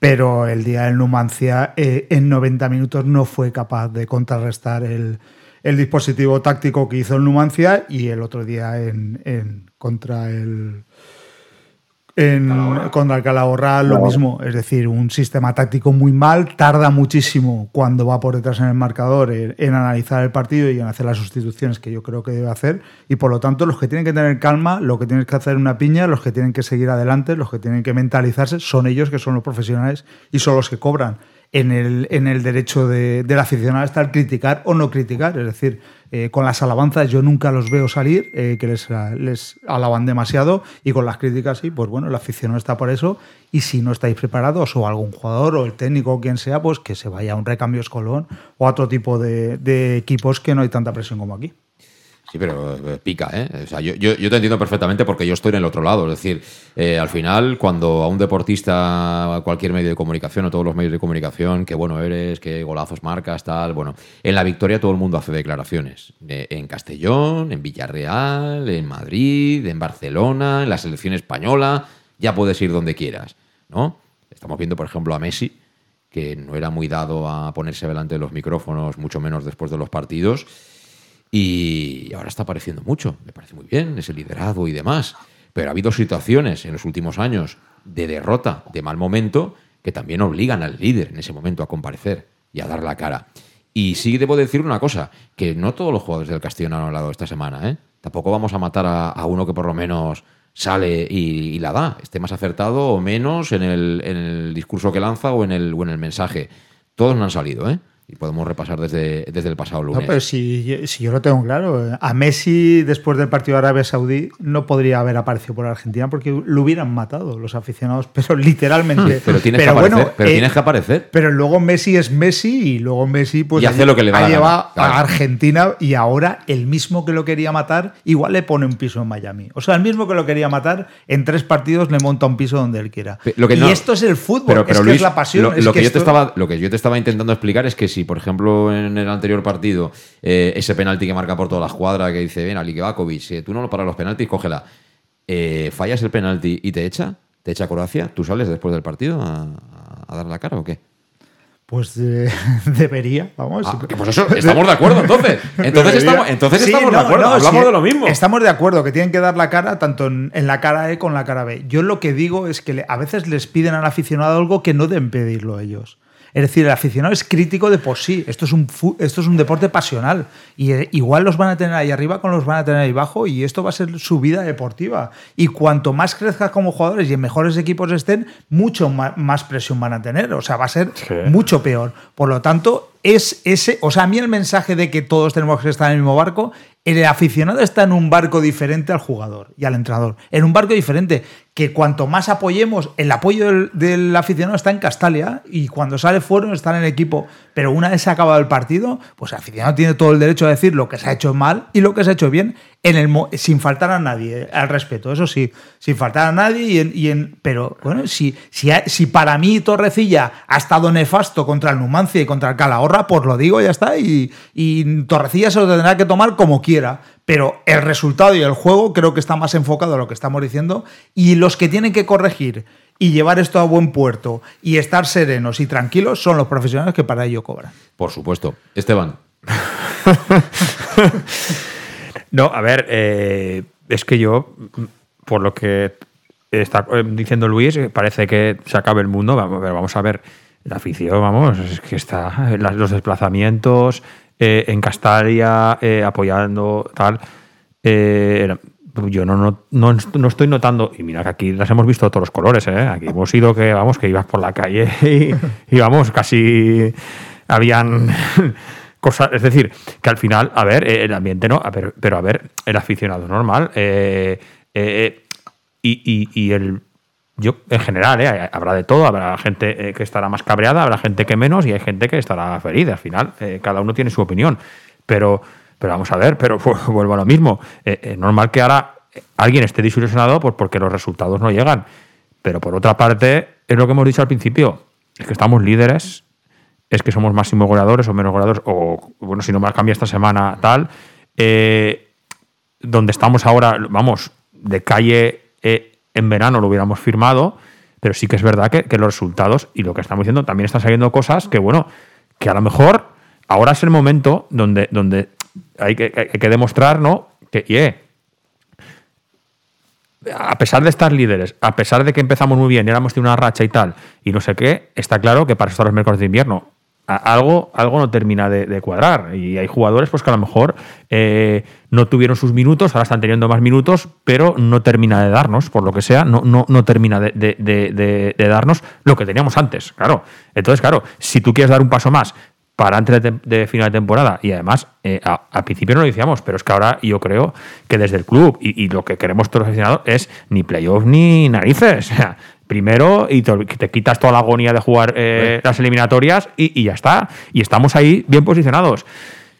pero el día del Numancia eh, en 90 minutos no fue capaz de contrarrestar el, el, dispositivo táctico que hizo el Numancia y el otro día en, en contra el en, Calahorra. contra el Calahorra lo mismo, es decir, un sistema táctico muy mal, tarda muchísimo cuando va por detrás en el marcador en, en, analizar el partido y en hacer las sustituciones que yo creo que debe hacer. Y por lo tanto los que tienen que tener calma, lo que tienen que hacer una piña, los que tienen que seguir adelante, los que tienen que mentalizarse son ellos que son los profesionales y son los que cobran en el, en el derecho de, del aficionado está el criticar o no criticar. Es decir, eh, con las alabanzas yo nunca los veo salir, eh, que les, les alaban demasiado, y con las críticas sí, pues bueno, el aficionado está por eso, y si no estáis preparados, o algún jugador, o el técnico, o quien sea, pues que se vaya a un recambio escolón o a otro tipo de, de equipos que no hay tanta presión como aquí. Sí, pero eh, pica, ¿eh? O sea, yo, te entiendo perfectamente porque yo estoy en el otro lado. Es decir, eh, al final, cuando a un deportista, a cualquier medio de comunicación o todos los medios de comunicación, qué bueno eres, qué golazos marcas, tal, bueno, en la victoria todo el mundo hace declaraciones. Eh, en Castellón, en Villarreal, en Madrid, en Barcelona, en la selección española, ya puedes ir donde quieras, ¿no? Estamos viendo, por ejemplo, a Messi, que no era muy dado a ponerse delante de los micrófonos, mucho menos después de los partidos y ahora está apareciendo mucho. Me parece muy bien ese liderazgo y demás. Pero ha habido situaciones en los últimos años de derrota, de mal momento, que también obligan al líder en ese momento a comparecer y a dar la cara. Y sí debo decir una cosa, que no todos los jugadores del Castillo han hablado esta semana. ¿eh? Tampoco vamos a matar a, a uno que por lo menos sale y, y, la da, esté más acertado o menos en el, en el discurso que lanza o en el, o en el mensaje. Todos no han salido, ¿eh? Y podemos repasar desde, desde el pasado lunes. No, pero si, si, yo lo tengo claro, a Messi después del partido de Arabia Saudí no podría haber aparecido por Argentina porque lo hubieran matado los aficionados, pero literalmente. pero tienes, pero que, bueno, aparecer, pero eh, tienes que aparecer. Pero luego Messi es Messi y luego Messi pues Y hace lo que le va ha la gana, llevado claro. a Argentina y ahora el mismo que lo quería matar igual le pone un piso en Miami. O sea, el mismo que lo quería matar en tres partidos le monta un piso donde él quiera. Lo que y no- esto es el fútbol, Pero, es que Luis, es la pasión. Lo, es lo que, yo te estaba, lo que yo te estaba intentando explicar es que si, por ejemplo, en el anterior partido, eh, ese penalti que marca por toda la escuadra, que dice, ven, Ali Kevakovic, eh, tú no lo paras los penaltis, cógela. Eh, fallas el penalti y te echa, te echa Croacia, ¿tú sales después del partido a, a dar la cara o qué? Pues eh, debería, vamos. Ah, pues eso, estamos de acuerdo, entonces. Entonces Debería. estamos- entonces Sí, estamos de acuerdo, hablamos sí, de lo mismo. Estamos de acuerdo que tienen que dar la cara tanto en, en la cara E con la cara B. Yo lo que digo es que le- a veces les piden al aficionado algo que no deben pedirlo ellos. Es decir, el aficionado es crítico de por sí. Esto es un, esto es un deporte pasional. Y eh, igual los van a tener ahí arriba como los van a tener ahí abajo. Y esto va a ser su vida deportiva. Y cuanto más crezcas como jugadores y en mejores equipos estén, mucho más presión van a tener. O sea, va a ser mucho peor. Por lo tanto, es ese. O sea, a mí el mensaje de que todos tenemos que estar en el mismo barco. El aficionado está en un barco diferente al jugador y al entrenador. En un barco diferente. Que cuanto más apoyemos, el apoyo del, aficionado está en Castalia y cuando sale fuera está en el equipo. Pero una vez se ha acabado el partido, pues el aficionado tiene todo el derecho a decir lo que se ha hecho mal y lo que se ha hecho bien, en el, mo- sin faltar a nadie, eh, al respeto, eso sí, sin faltar a nadie. Y en, y en- pero bueno, si, si, para mí Torrecilla ha estado nefasto contra el Numancia y contra el Calahorra, pues lo digo, ya está. Y, y Torrecilla se lo tendrá que tomar como quiera. Pero el resultado y el juego creo que está más enfocado a lo que estamos diciendo. Y los que tienen que corregir y llevar esto a buen puerto y estar serenos y tranquilos son los profesionales que para ello cobran. Por supuesto. Esteban. No, a ver, eh, es que yo, por lo que está eh, diciendo Luis, parece que se acabe el mundo. Vamos ver, vamos a ver. La afición, vamos, es que está. los desplazamientos eh, en Castalia, eh, apoyando, tal. eh, yo no, no, no, no estoy notando, y mira que aquí las hemos visto de todos los colores, ¿eh? aquí hemos ido que, vamos, que ibas por la calle y, y vamos, casi habían cosas, es decir, que al final, a ver, eh, el ambiente no, pero a ver, el aficionado normal, eh, eh, y, y- el yo en general, eh, habrá de todo, habrá gente que estará más cabreada, habrá gente que menos y hay gente que estará ferida. Al final, cada uno tiene su opinión. Pero, pero vamos a ver, pero vuelvo a lo mismo. Es normal que ahora alguien esté desilusionado pues, porque los resultados no llegan. Pero por otra parte, es lo que hemos dicho al principio, es que estamos líderes, es que somos máximo goleadores o menos goleadores, o bueno, si no me cambia esta semana tal. Eh, donde estamos ahora, vamos, de calle eh, en verano lo hubiéramos firmado, pero sí que es verdad que, los resultados y lo que estamos diciendo también están saliendo cosas que, bueno, que a lo mejor ahora es el momento donde, donde hay, que, demostrar, ¿no? Que, a pesar de estar líderes, a pesar de que empezamos muy bien y éramos de una racha y tal, y no sé qué, está claro que para estos los mercados de invierno algo, algo no termina de, cuadrar. Y hay jugadores pues, que a lo mejor eh, no tuvieron sus minutos, ahora están teniendo más minutos, pero no termina de darnos, por lo que sea, no, no, no termina de, de- de- darnos lo que teníamos antes. Claro. Entonces, claro, si tú quieres dar un paso más para antes de, final de temporada. Y además, eh, a- al principio no lo decíamos, pero es que ahora yo creo que desde el club y, y lo que queremos todos los aficionados es ni playoff ni narices. Primero y te, te quitas toda la agonía de jugar eh, las eliminatorias y, y ya está. Y estamos ahí bien posicionados.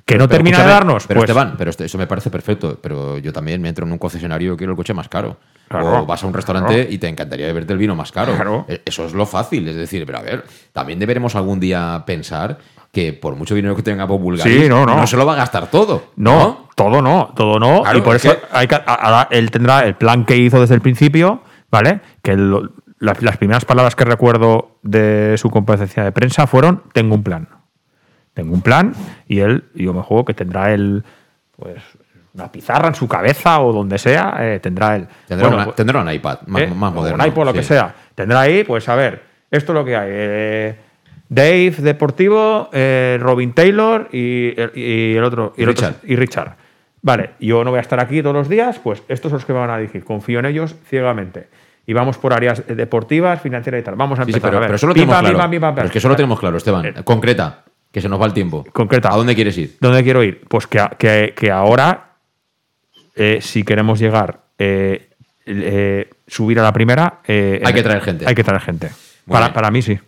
Que no Pero termina de darnos. Pero pues, Esteban, pero esto- eso me parece perfecto. Pero yo también me entro en un concesionario y quiero el coche más caro. Claro, o vas a un restaurante claro. y te encantaría beberte el vino más caro. Claro. E- Eso es lo fácil. Es decir, pero a ver, también deberemos algún día pensar que por mucho dinero que tenga Bob Bulgaris, Sí, no, no. se lo va a gastar todo. No, todo no, todo no. Y por es eso que- hay que, a- ahora él tendrá el plan que hizo desde el principio, ¿vale? Que la- las primeras palabras que recuerdo de su comparecencia de prensa fueron: Tengo un plan. Tengo un plan y él, yo me juego que tendrá él, pues, una pizarra en su cabeza o donde sea, eh, tendrá él. Tendrá, Bueno, una- tendrá un iPad más, ¿eh? más moderno. Un iPod, lo que sea. Tendrá ahí, pues a ver, esto es lo que hay. eh, Dave Deportivo, eh, Robin Taylor y el, y el otro. Y el otro- Richard. y Richard. Vale, yo no voy a estar aquí todos los días, pues estos son los que me van a dirigir. Confío en ellos ciegamente. Y vamos por áreas eh, deportivas, financieras y tal. Vamos a Sí, sí, empezar. pero, a ver. pero eso lo Pim, tenemos pam, claro. pim, pam, pim, pam, Pero es que eso lo tenemos claro, Esteban. Concreta. Que se nos va el tiempo. Concreta. ¿A dónde quieres ir? ¿Dónde quiero ir? Pues que, que- que ahora, eh, si queremos llegar, eh, eh, subir a la primera. eh, Hay que traer gente. Hay que traer gente. Para, para mí sí.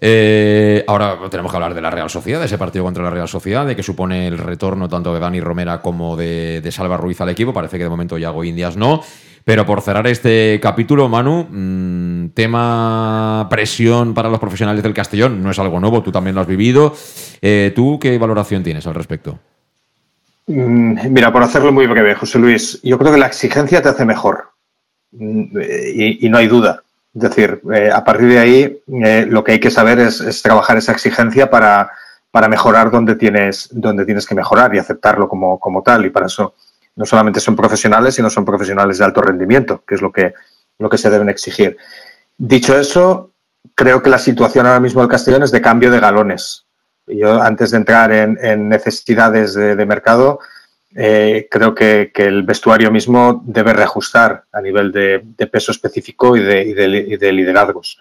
Eh, ahora tenemos que hablar de la Real Sociedad, de ese partido contra la Real Sociedad, de que supone el retorno tanto de Dani Romera como de, de Salva Ruiz al equipo. Parece que de momento Yago Indias no. Pero por cerrar este capítulo, Manu, mm, tema presión para los profesionales del Castellón no es algo nuevo, tú también lo has vivido. Eh, ¿Tú qué valoración tienes al respecto? Mm, Mira, por hacerlo muy breve, José Luis, yo creo que la exigencia te hace mejor. Mm, eh, Y, no hay duda. Es decir, eh, a partir de ahí, lo que hay que saber es, es trabajar esa exigencia para, para mejorar donde tienes, donde tienes que mejorar y aceptarlo como, como tal. Y para eso no solamente son profesionales, sino son profesionales de alto rendimiento, que es lo que, lo que se deben exigir. Dicho eso, creo que la situación ahora mismo del Castellón es de cambio de galones. Yo, antes de entrar en, necesidades de, mercado, eh, creo que, que el vestuario mismo debe reajustar a nivel de, peso específico y de, de liderazgos.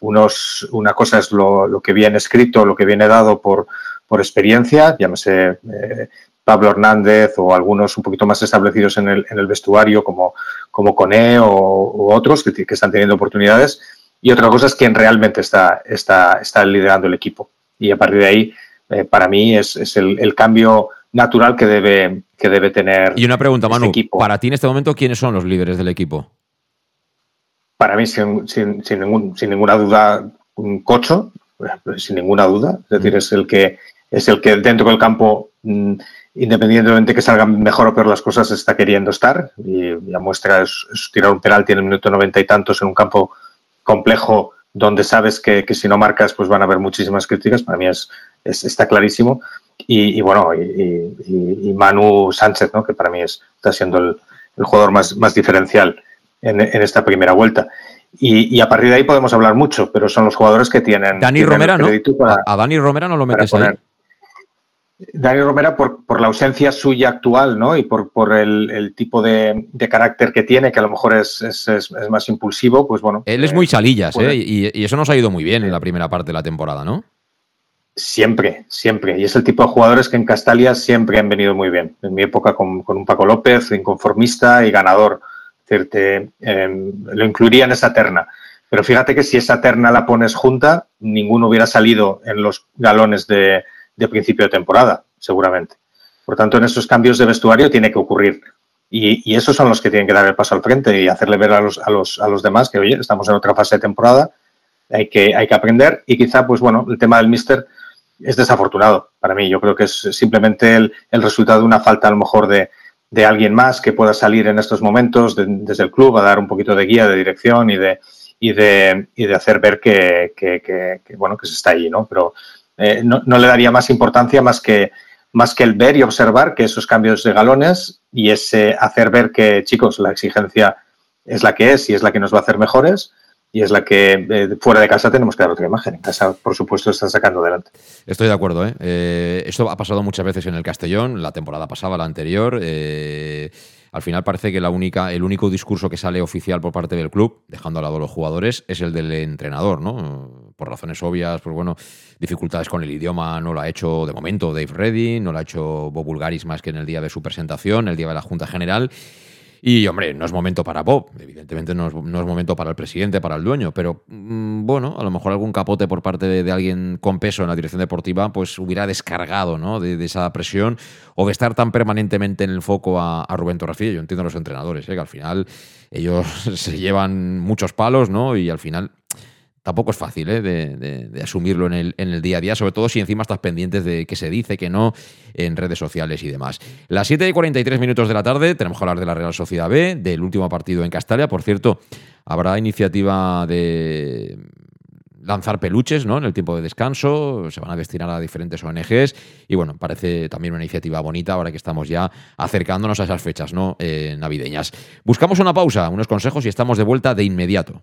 Una cosa es lo, lo que viene escrito, lo que viene dado por, por experiencia, llámese eh, Pablo Hernández o algunos un poquito más establecidos en el, en el vestuario, como, como Cone o, otros que, que están teniendo oportunidades. Y otra cosa es quien realmente está, está, está liderando el equipo. Y a partir de ahí, eh, para mí, es, es el, el cambio natural que debe, que debe tener. Y una pregunta, este Manu. equipo. Para ti en este momento, ¿quiénes son los líderes del equipo? Para mí, sin, sin, sin, ningún- sin ninguna duda, un cocho, eh, sin ninguna duda. Es decir, es el que es el que dentro del campo, mm, independientemente que salgan mejor o peor las cosas, está queriendo estar. Y la muestra es, es tirar un penalti en el minuto noventa y tantos en un campo complejo donde sabes que, que si no marcas pues van a haber muchísimas críticas. Para mí es, es- está clarísimo. Y, y bueno, y, y- y- y Manu Sánchez, ¿no? que para mí es, está siendo el, el jugador más, más diferencial en, en esta primera vuelta. Y, y a partir de ahí podemos hablar mucho, pero son los jugadores que tienen. Dani tienen Romera, ¿no? crédito para- A Dani Romera no lo metes ahí. Dani Romera, por, por la ausencia suya actual, ¿no? Y por, por el, el tipo de, de carácter que tiene, que a lo mejor es, es- es- es más impulsivo, pues bueno. Él es eh, muy salillas, puede- ¿eh? Y, y eso nos ha ido muy bien en la primera parte de la temporada, ¿no? Siempre, siempre. Y es el tipo de jugadores que en Castalia siempre han venido muy bien. En mi época con, con un Paco López, inconformista y ganador. Es decir, te, eh, lo incluiría en esa terna. Pero fíjate que si esa terna la pones junta, ninguno hubiera salido en los galones de, de principio de temporada, seguramente. Por tanto, en esos cambios de vestuario tiene que ocurrir. Y, y esos son los que tienen que dar el paso al frente y hacerle ver a los, a los, a los demás que, oye, estamos en otra fase de temporada, hay que, hay que aprender. Y quizá, pues bueno, el tema del míster es desafortunado para mí. Yo creo que es simplemente el, el resultado de una falta a lo mejor de, de alguien más que pueda salir en estos momentos de- desde el club a dar un poquito de guía, de dirección y de, y de, y de hacer ver que, que- que- bueno, que se está ahí, ¿no? Pero eh, no, no le daría más importancia más que, más que el ver y observar que esos cambios de galones y ese hacer ver que, chicos, la exigencia es la que es y es la que nos va a hacer mejores y es la que eh, fuera de casa tenemos que dar otra imagen. En casa, por supuesto, está sacando adelante. Estoy de acuerdo, ¿eh? Eh, Esto ha pasado muchas veces en el Castellón, la temporada pasada, la anterior. eh, al final parece que la única, el único discurso que sale oficial por parte del club, dejando al lado a los jugadores, es el del entrenador, ¿no? Por razones obvias, pues bueno, dificultades con el idioma no lo ha hecho de momento Dave Reddy, no lo ha hecho Bob Bulgaris más que en el día de su presentación, el día de la Junta General. Y, hombre, no es momento para Bob, evidentemente no es, no es momento para el presidente, para el dueño, pero mm, bueno, a lo mejor algún capote por parte de, de alguien con peso en la dirección deportiva, pues hubiera descargado ¿no? de, de esa presión o de estar tan permanentemente en el foco a, a Rubén Torrefilla. Yo entiendo a los entrenadores, ¿eh? que al final ellos se llevan muchos palos, ¿no? Y al final tampoco es fácil ¿eh? de, asumirlo en el, día a día, sobre todo si encima estás pendientes de qué se dice, que no, en redes sociales y demás. Las 7 y 43 minutos de la tarde, tenemos que hablar de la Real Sociedad B, del último partido en Castalia. Por cierto, habrá iniciativa de lanzar peluches ¿no? en el tiempo de descanso, se van a destinar a diferentes ONGs y bueno, parece también una iniciativa bonita ahora que estamos ya acercándonos a esas fechas ¿no? Eh, navideñas. Buscamos una pausa, unos consejos y estamos de vuelta de inmediato.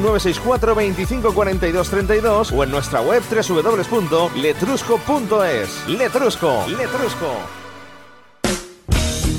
964 25 42 32 o en nuestra web www.letrusco.es. Letrusco, Letrusco.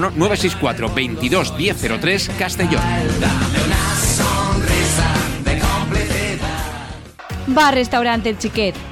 964 22 1003 Castellón. Bar Restaurante El Chiquet.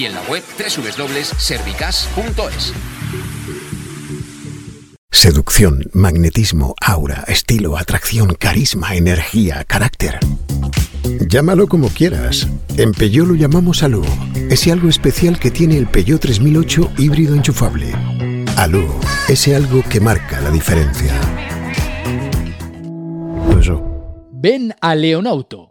y en la web www.servicas.es. Seducción, magnetismo, aura, estilo, atracción, carisma, energía, carácter. Llámalo como quieras. En Peugeot lo llamamos Alú. Ese algo especial que tiene el Peugeot 3008 híbrido enchufable. Alú, ese algo que marca la diferencia. Ven a Leonauto,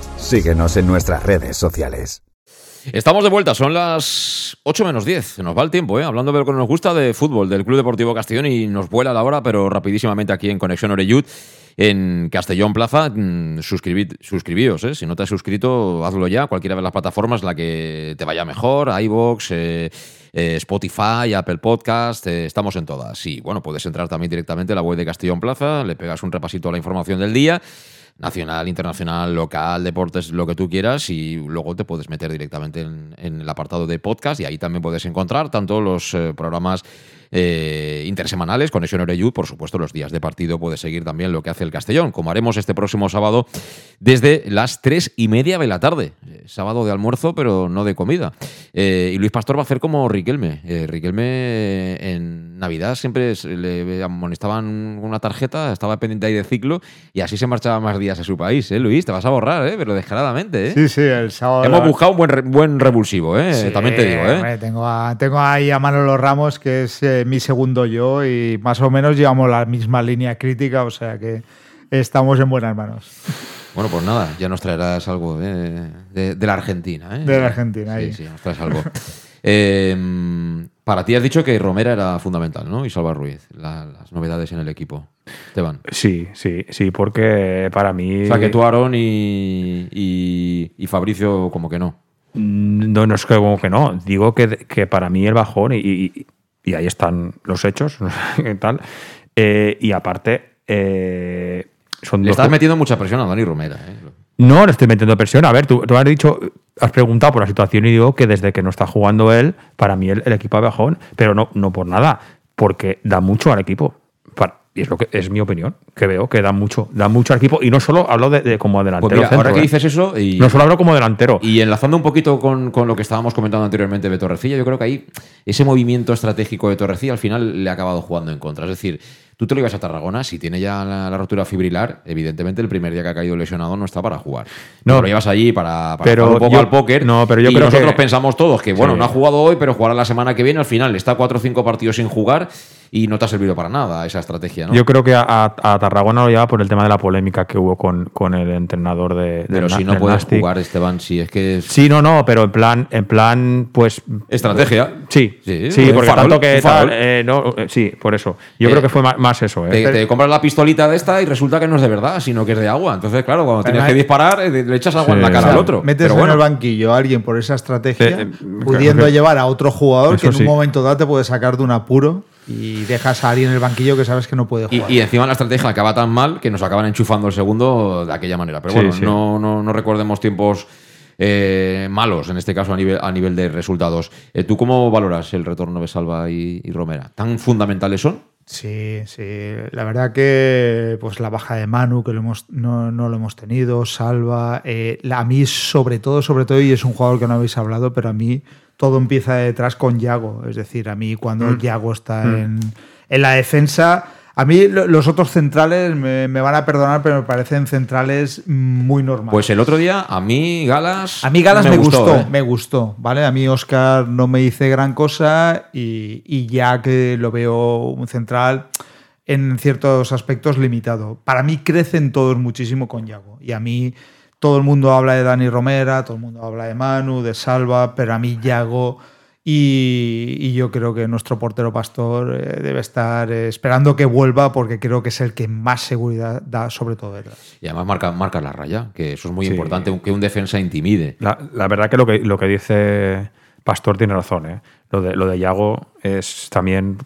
Síguenos en nuestras redes sociales. Estamos de vuelta, son las 8 menos 10. Nos va el tiempo, ¿eh? hablando de lo que nos gusta de fútbol, del Club Deportivo Castellón y nos vuela la hora, pero rapidísimamente aquí en Conexión Oreyud, en Castellón Plaza. Mm, suscribid, suscribíos, ¿eh? si no te has suscrito, hazlo ya, cualquiera de las plataformas, la que te vaya mejor, iVoox, eh, eh, Spotify, Apple Podcast, eh, estamos en todas. Y bueno, puedes entrar también directamente a la web de Castellón Plaza, le pegas un repasito a la información del día nacional, internacional, local, deportes, lo que tú quieras, y luego te puedes meter directamente en, el apartado de podcast y ahí también puedes encontrar tanto los eh, programas eh, intersemanales, Conexión Oreyud, por supuesto, los días de partido puedes seguir también lo que hace el Castellón, como haremos este próximo sábado desde las tres y media de la tarde. Eh, sábado de almuerzo, pero no de comida. Eh, y Luis Pastor va a hacer como Riquelme. Eh, Riquelme en Navidad siempre le amonestaban una tarjeta, estaba pendiente ahí de ciclo y así se marchaba más días a su país. ¿eh, Luis? Te vas a borrar, ¿eh? pero descaradamente. ¿eh? Sí, sí, el sábado. Hemos buscado un buen, re- buen revulsivo, ¿eh? Sí, también te digo. ¿eh? hombre, tengo, a- tengo ahí a Manolo Ramos, que es eh, mi segundo yo, y más o menos llevamos la misma línea crítica, o sea que estamos en buenas manos. Bueno, pues nada, ya nos traerás algo de, de- de la Argentina. ¿eh? De la Argentina, Sí, ahí. sí, nos traes algo. Eh, para ti has dicho que Romera era fundamental, ¿no? Y Salva Ruiz, la- las novedades en el equipo. Esteban. Sí, sí, sí, porque para mí. O sea, que tú, Aarón y, y, y Fabricio, como que no. No, no es que como que no. Digo que, que para mí el bajón, y, y- y ahí están los hechos, y tal. eh, y aparte, eh, son Le estás metiendo mucha presión a Dani Romera. ¿eh? No, le estoy metiendo presión. A ver, tú, tú has dicho, has preguntado por la situación y digo que desde que no está jugando él, para mí el, el equipo ha bajón, pero no, no por nada, porque da mucho al equipo. Y es lo que es mi opinión, que veo que da mucho, da mucho al equipo. Y no solo hablo de, de como delantero. Pues mira, centro, ahora que ¿eh? dices eso. Y, No solo hablo como delantero. Y enlazando un poquito con, con lo que estábamos comentando anteriormente de Torrecilla, yo creo que ahí ese movimiento estratégico de Torrecilla al final le ha acabado jugando en contra. Es decir, tú te lo ibas a Tarragona, si tiene ya la, la rotura fibrilar, evidentemente el primer día que ha caído lesionado no está para jugar. No. No, lo llevas allí para, para Pero jugar un poco yo- al póker. no, pero yo y creo nosotros que- pensamos todos que, bueno, Sí. no ha jugado hoy, pero jugará la semana que viene. Al final está cuatro o cinco partidos sin jugar y no te ha servido para nada esa estrategia, ¿no? Yo creo que a, a- a Tarragona lo lleva por el tema de la polémica que hubo con, con el entrenador de. pero del si no puedes Nastic. jugar, Esteban, si es que es Sí, no, no, pero en plan, en plan, pues. estrategia. Sí, Sí, sí, porque farol, tanto que tal, eh, no, eh, sí, por eso. Yo Eh, creo que fue ma- más, eso. eh. Te, compras la pistolita de esta y resulta que no es de verdad, sino que es de agua. Entonces, claro, cuando tienes que disparar, le echas agua en la cara O sea, al otro. Metes Pero en bueno, el banquillo a alguien por esa estrategia, Eh, eh, pudiendo llevar a otro jugador que en sí. un momento dado te puede sacar de un apuro y dejas a alguien en el banquillo que sabes que no puede y, jugar. y encima la estrategia acaba tan mal que nos acaban enchufando el segundo de aquella manera. Pero Sí, bueno, sí. No, no, no recordemos tiempos eh, malos, en este caso a nivel, a nivel de resultados. Eh, ¿Tú cómo valoras el retorno de Salva y, y Romera? ¿Tan fundamentales son? Sí, sí. La verdad que pues la baja de Manu, que lo hemos, no, no lo hemos tenido, Salva. eh, la- a mí, sobre todo, sobre todo, y es un jugador que no habéis hablado, pero a mí todo empieza detrás con Yago. Es decir, a mí cuando Mm. Yago está Mm. en, en la defensa. A mí lo- los otros centrales me, me van a perdonar, pero me parecen centrales muy normales. Pues el otro día, a mí, Galas. A mí Galas me, gustó, ¿eh? me gustó, ¿vale? A mí Oscar no me dice gran cosa y, y ya que lo veo un central en ciertos aspectos limitado. Para mí crecen todos muchísimo con Yago y a mí todo el mundo habla de Dani Romera, todo el mundo habla de Manu, de Salva, pero a mí Yago y, y yo creo que nuestro portero Pastor eh, debe estar eh, esperando que vuelva porque creo que es el que más seguridad da sobre todo detrás. Y además marca, marca la raya, que eso es muy Sí. importante, que un defensa intimide. La, la verdad que lo que lo que dice Pastor tiene razón, ¿eh? Lo de, lo de Yago es también,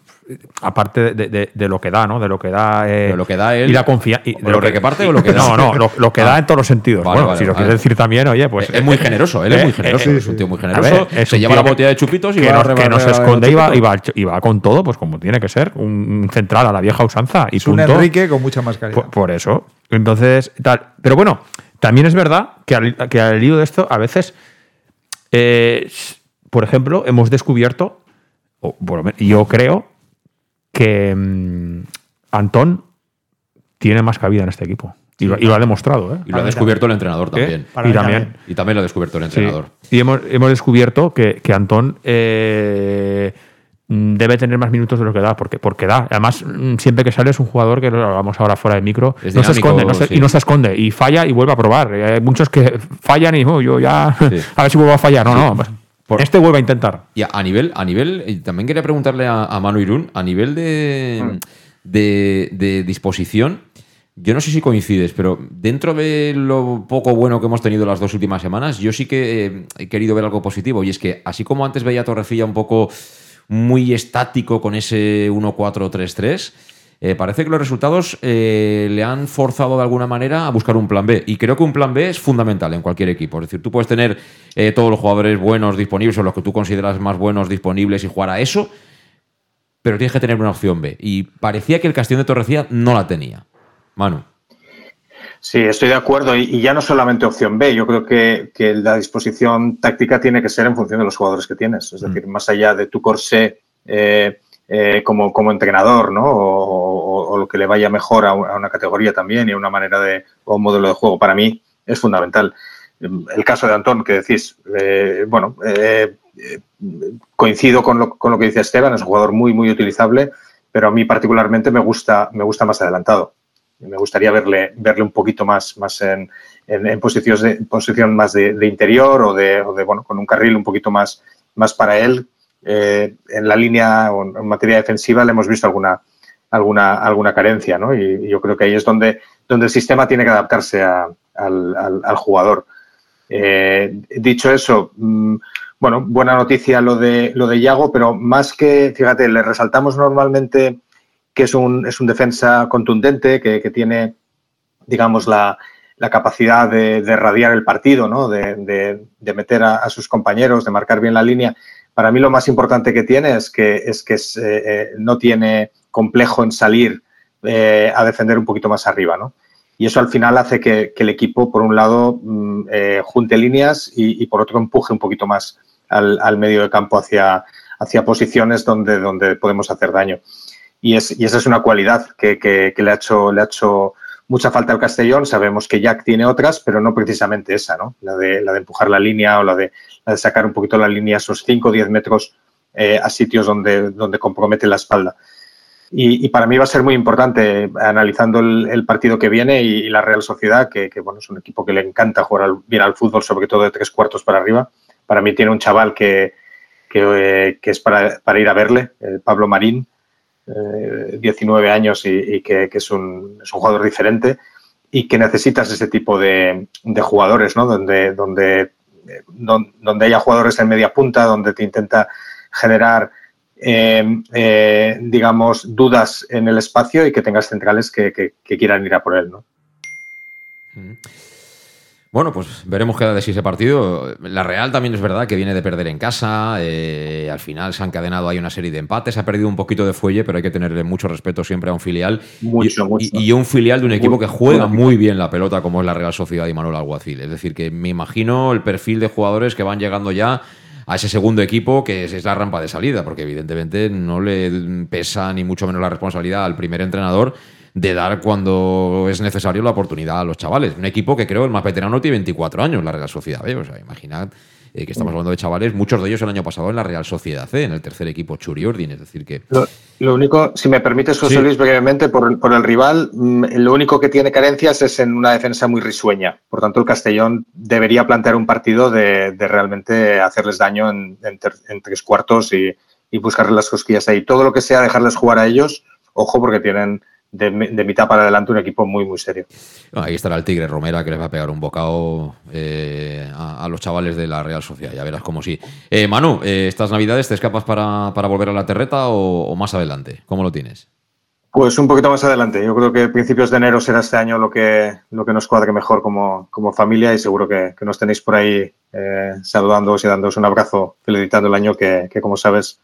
aparte de, de- de lo que da, ¿no? De lo que da. eh, De lo que da él. Y la confianza. ¿De lo que parte o lo que da? No, no, lo, lo que Ah. da en todos los sentidos. Vale, bueno, vale, si lo vale. quieres decir también, oye, pues. Es muy generoso, él es muy generoso, es un tío muy generoso, es se un lleva la botella de chupitos y que va no, a que no se esconde y va, y, va, y va con todo, pues como tiene que ser. Un, un central a la vieja usanza. Y Es un punto. Enrique con mucha más calidad. Por, por eso. Entonces, tal. Pero bueno, también es verdad que al, que al hilo de esto, a veces, eh, por ejemplo, hemos descubierto, o por lo men- yo creo, que mm, Antón tiene más cabida en este equipo. Y, lo, y lo ha demostrado. ¿eh? Y lo ha descubierto el entrenador también. ¿Eh? Y también. Y también lo ha descubierto el Sí. entrenador. Y hemos, hemos descubierto que, que Antón eh, debe tener más minutos de lo que da, porque, porque da. Además, mm, siempre que sale es un jugador que lo hablamos ahora fuera de micro, Es no se esconde no se- sí. y no se esconde, y falla y vuelve a probar. Hay muchos que fallan y "Oh, yo ya, a ver si vuelvo a fallar. No, no, este vuelve a intentar. Y a, a nivel, a nivel, y también quería preguntarle a, a Manu Irún, a nivel de, de, de disposición, yo no sé si coincides, pero dentro de lo poco bueno que hemos tenido las dos últimas semanas, yo sí que eh, he querido ver algo positivo. Y es que, así como antes veía a Torrecilla un poco muy estático con ese 1-4-3-3, eh, parece que los resultados eh, le han forzado de alguna manera a buscar un plan B. Y creo que un plan B es fundamental en cualquier equipo. Es decir, tú puedes tener eh, todos los jugadores buenos disponibles o los que tú consideras más buenos disponibles y jugar a eso, pero tienes que tener una opción B. Y parecía que el Castillo de Torrecilla no la tenía. Manu. Sí, estoy de acuerdo. Y, y ya no solamente opción B, yo creo que, que la disposición táctica tiene que ser en función de los jugadores que tienes. Es decir, más allá de tu corsé eh, eh, como, como entrenador, ¿no? O, o- lo que le vaya mejor a una categoría también y a una manera de, o un modelo de juego, para mí es fundamental. El caso de Antón, que decís, eh, bueno, eh, eh, coincido con lo, con lo que dice Esteban, es un jugador muy, muy utilizable, pero a mí particularmente me gusta, me gusta más adelantado. Me gustaría verle, verle un poquito más, más en, en, en posiciones de, posición más de, de interior o de, o de, bueno, con un carril un poquito más, más para él. Eh, en la línea o en materia defensiva le hemos visto alguna, alguna, alguna carencia, ¿no? Y, yo creo que ahí es donde, donde el sistema tiene que adaptarse a- al, jugador. Eh, dicho eso, mm, bueno, buena noticia lo de lo de Yago, pero más que, fíjate, le resaltamos normalmente que es un, es un defensa contundente, que, que tiene, digamos, la, la capacidad de, de radiar el partido, ¿no? de, de- meter a, sus compañeros, de marcar bien la línea. Para mí lo más importante que tiene es que, es que eh, eh, no tiene complejo en salir eh, a defender un poquito más arriba. ¿no? Y eso al final hace que, el equipo, por un lado, mm, eh, junte líneas y, por otro empuje un poquito más al, medio de campo hacia, hacia posiciones donde, donde podemos hacer daño. Y, es, y esa es una cualidad que le, ha hecho, le ha hecho mucha falta al Castellón. Sabemos que Jack tiene otras, pero no precisamente esa, ¿no? La de, la de empujar la línea o la de, la de sacar un poquito la línea esos 5 o 10 metros eh, a sitios donde, donde compromete la espalda. Y, y para mí va a ser muy importante, analizando el, partido que viene y, la Real Sociedad, que, bueno, es un equipo que le encanta jugar al- bien al fútbol, sobre todo de tres cuartos para arriba. Para mí tiene un chaval que, que, eh, es para, para ir a verle, eh, Pablo Marín, eh, 19 años y, y que, es, un, es un jugador diferente y que necesitas ese tipo de, de jugadores, ¿no? Donde, donde, eh, don- donde haya jugadores en media punta, donde te intenta generar, eh, eh, digamos, dudas en el espacio y que tengas centrales que, que- que quieran ir a por él, ¿no? Bueno, pues veremos qué da de sí ese partido. La Real también es verdad que viene de perder en casa. eh, al final se ha encadenado ahí una serie de empates. Ha perdido un poquito de fuelle, pero hay que tenerle mucho respeto siempre a un filial. Mucho, y, mucho. y- y un filial de un equipo que juega muy muy bien la pelota, como es la Real Sociedad y Manuel Alguacil. Es decir, que me imagino el perfil de jugadores que van llegando ya a ese segundo equipo que es, la rampa de salida, porque evidentemente no le pesa ni mucho menos la responsabilidad al primer entrenador de dar cuando es necesario la oportunidad a los chavales. Un equipo que creo el más veterano tiene 24 años, la Real Sociedad. ¿eh? O sea, imaginad eh, que estamos hablando de chavales, muchos de ellos el año pasado en la Real Sociedad, ¿eh? en el tercer equipo Churi Ordin. Es decir, que Lo, lo único, si me permites, José Sí. Luis, brevemente, por, el- por el rival, mm, lo único que tiene carencias es en una defensa muy risueña. Por tanto, el Castellón debería plantear un partido de, de realmente hacerles daño en, en ter- en tres cuartos y, y buscarles las cosquillas ahí. Todo lo que sea dejarles jugar a ellos, ojo, porque tienen, de, de, mitad para adelante un equipo muy, muy serio. Ahí estará el Tigre Romera que les va a pegar un bocado eh, a, a, los chavales de la Real Sociedad. Ya verás cómo sí. Eh, Manu, eh, ¿estas navidades te escapas para, para volver a la terreta o, o, más adelante? ¿Cómo lo tienes? Pues un poquito más adelante. Yo creo que principios de enero será este año lo que, lo que nos cuadre mejor como, como familia y seguro que, que nos tenéis por ahí eh, saludándoos y dándoos un abrazo, felicitando el año que, que, como sabes,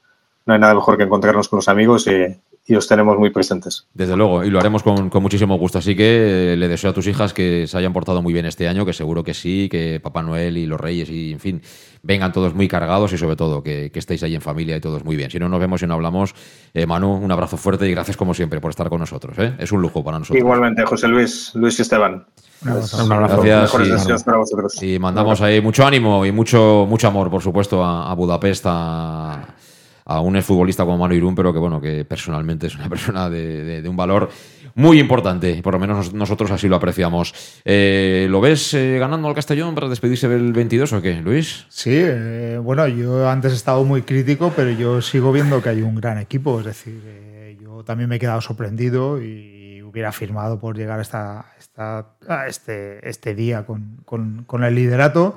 no hay nada mejor que encontrarnos con los amigos y, y os tenemos muy presentes. Desde luego, y lo haremos con, con, muchísimo gusto. Así que eh, le deseo a tus hijas que se hayan portado muy bien este año, que seguro que sí, que Papá Noel y los Reyes y, en fin, vengan todos muy cargados y sobre todo que, que estéis ahí en familia y todos muy bien. Si no nos vemos y no hablamos, eh, Manu, un abrazo fuerte y gracias como siempre por estar con nosotros. ¿eh? Es un lujo para nosotros. Igualmente, José Luis, Luis y Esteban. Un abrazo. Un abrazo. Gracias. Y, para vosotros. Y mandamos ahí mucho ánimo y mucho, mucho amor, por supuesto, a, a Budapest, a, a un exfutbolista como Manu Irún, pero que bueno, que personalmente es una persona de, un valor muy importante, por lo menos nosotros así lo apreciamos. Eh, ¿Lo ves eh, ganando al Castellón para despedirse del 22 o qué, Luis? Sí, eh, bueno, yo antes he estado muy crítico, pero yo sigo viendo que hay un gran equipo, es decir, yo también me he quedado sorprendido y hubiera firmado por llegar a, esta, esta, a este, este día con el liderato.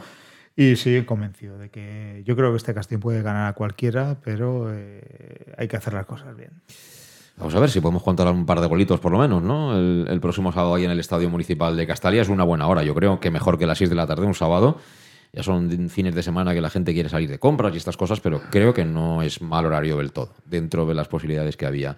Y sí, convencido de que yo creo que este casting puede ganar a cualquiera, pero eh, hay que hacer las cosas bien. Vamos a ver si podemos contar un par de golitos por lo menos, ¿no? El, el, próximo sábado ahí en el Estadio Municipal de Castalia es una buena hora. Yo creo que mejor que las 6 de la tarde un sábado. Ya son fines de semana que la gente quiere salir de compras y estas cosas, pero creo que no es mal horario del todo, dentro de las posibilidades que había.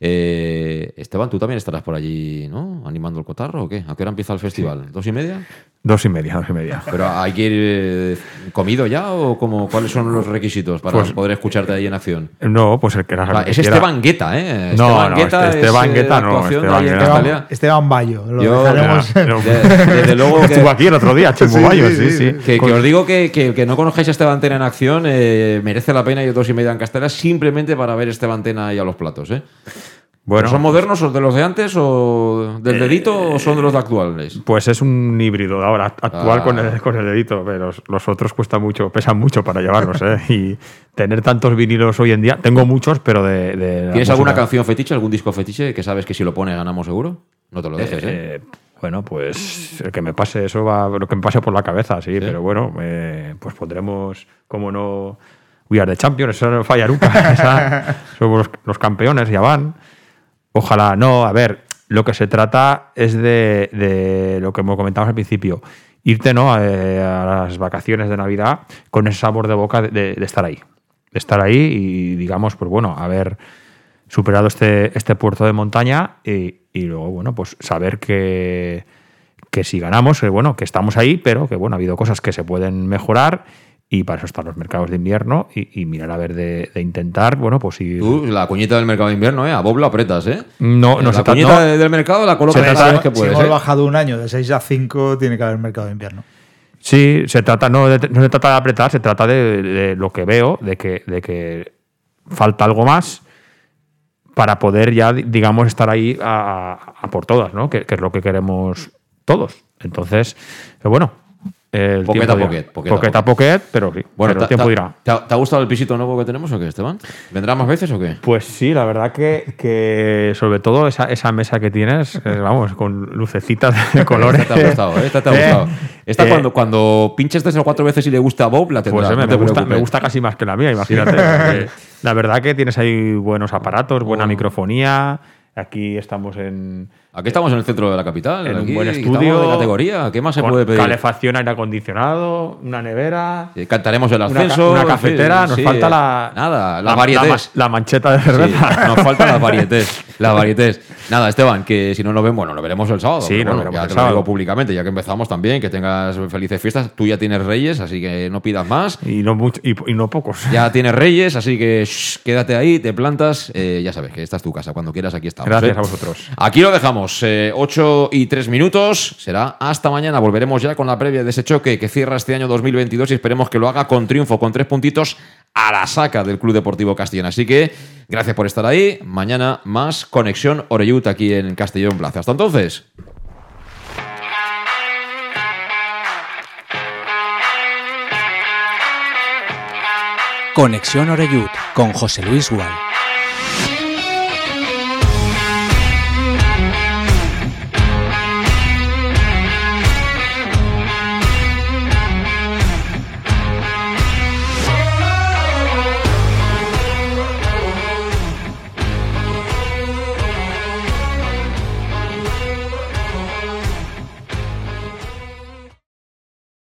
Eh, Esteban, tú también estarás por allí, ¿no? ¿Animando el cotarro o qué? ¿A qué hora empieza el festival? Sí. ¿Dos y media? Dos y media, dos y media. ¿Pero hay que ir eh, comido ya o como, cuáles son los requisitos para pues, poder escucharte ahí en acción? No, pues el que ah, Es Esteban Guetta, ¿eh? No, Esteban no, Guetta este Esteban Guetta no. Esteban, Esteban, Esteban Bayo. Lo Yo, dejaremos. de, desde luego que, Estuvo aquí el otro día, Chimo sí, Bayo, sí, sí. sí. Que, que, os digo que, que, que no conozcáis a Esteban Tena en acción, eh, merece la pena ir dos y media en Castela simplemente para ver Esteban Tena ahí a los platos, ¿eh? Bueno, ¿Son modernos o de los de antes o del dedito eh, o son de los de actuales? Pues es un híbrido de ahora, actual ah. con, el, con el dedito, pero los otros cuesta mucho, pesan mucho para llevarlos. ¿eh? y tener tantos vinilos hoy en día, tengo muchos, pero de. de ¿Tienes alguna canción fetiche, algún disco fetiche que sabes que si lo pone ganamos seguro? No te lo dejes, ¿eh? eh bueno, pues el que me pase eso va, lo que me pase por la cabeza, sí, ¿Sí? pero bueno, eh, pues pondremos, como no, We Are the Champions, eso no falla nunca. Somos los, los campeones, ya van. Ojalá, no, a ver, lo que se trata es de, lo que comentamos al principio, irte ¿no? a, eh, a, las vacaciones de Navidad con ese sabor de boca de, estar ahí. De estar ahí y, digamos, pues bueno, haber superado este, este puerto de montaña y, y luego, bueno, pues saber que, que si ganamos, que bueno, que estamos ahí, pero que bueno, ha habido cosas que se pueden mejorar y para eso están los mercados de invierno y, y mirar a ver de, de, intentar, bueno, pues si... Tú, la cuñita del mercado de invierno, ¿eh? A Bob lo apretas, ¿eh? No, no La cuñita no, del mercado la colocas cada vez que puedes, Si hemos ¿eh? bajado un año de 6 a 5, tiene que haber mercado de invierno. Sí, se trata, no, de, no se trata de apretar, se trata de, de, lo que veo, de que, de que falta algo más para poder ya, digamos, estar ahí a, a por todas, ¿no? Que, que, es lo que queremos todos. Entonces, bueno, el poquet a poquet, poquet, poquet poquet, pero sí. Bueno, pero el tiempo dirá. ¿te, ¿te, ha gustado el pisito nuevo que tenemos o qué, Esteban? ¿Vendrá más veces o qué? Pues sí, la verdad que, que sobre todo esa, esa mesa que tienes, eh, vamos, con lucecitas de colores. esta te ha gustado, ¿eh? Esta te ha gustado. Esta eh, cuando, cuando pinches tres o cuatro veces y le gusta a Bob, la tendrás. Pues no me, gusta, me, gusta, casi más que la mía, imagínate. la verdad que tienes ahí buenos aparatos, buena oh. microfonía. Aquí estamos en Aquí estamos en el centro de la capital. En aquí, un buen estudio. de categoría. ¿Qué más se puede pedir? Calefacción, aire acondicionado, una nevera. Eh, cantaremos el ascenso. Una, una cafetera. nos sí, falta la. Nada, la, la La, la, mancheta de cerveza. Nos falta las varietés. las varietés. Nada, Esteban, que si no lo ven, bueno, lo veremos el sábado. Sí, no, bueno, ya te lo digo públicamente, ya que empezamos también, que tengas felices fiestas. Tú ya tienes reyes, así que no pidas más. Y no, mucho, y, y no pocos. Ya tienes reyes, así que shh, quédate ahí, te plantas. Eh, ya sabes que esta es tu casa. Cuando quieras, aquí estamos. Gracias ¿eh? a vosotros. Aquí lo dejamos. Eh, 8 y 3 minutos. Será hasta mañana. Volveremos ya con la previa de ese choque que cierra este año 2022 y esperemos que lo haga con triunfo, con tres puntitos a la saca del Club Deportivo Castellón. Así que gracias por estar ahí. Mañana más Conexión Oreyut aquí en Castellón Plaza. Hasta entonces. Conexión Oreyut con José Luis Gual.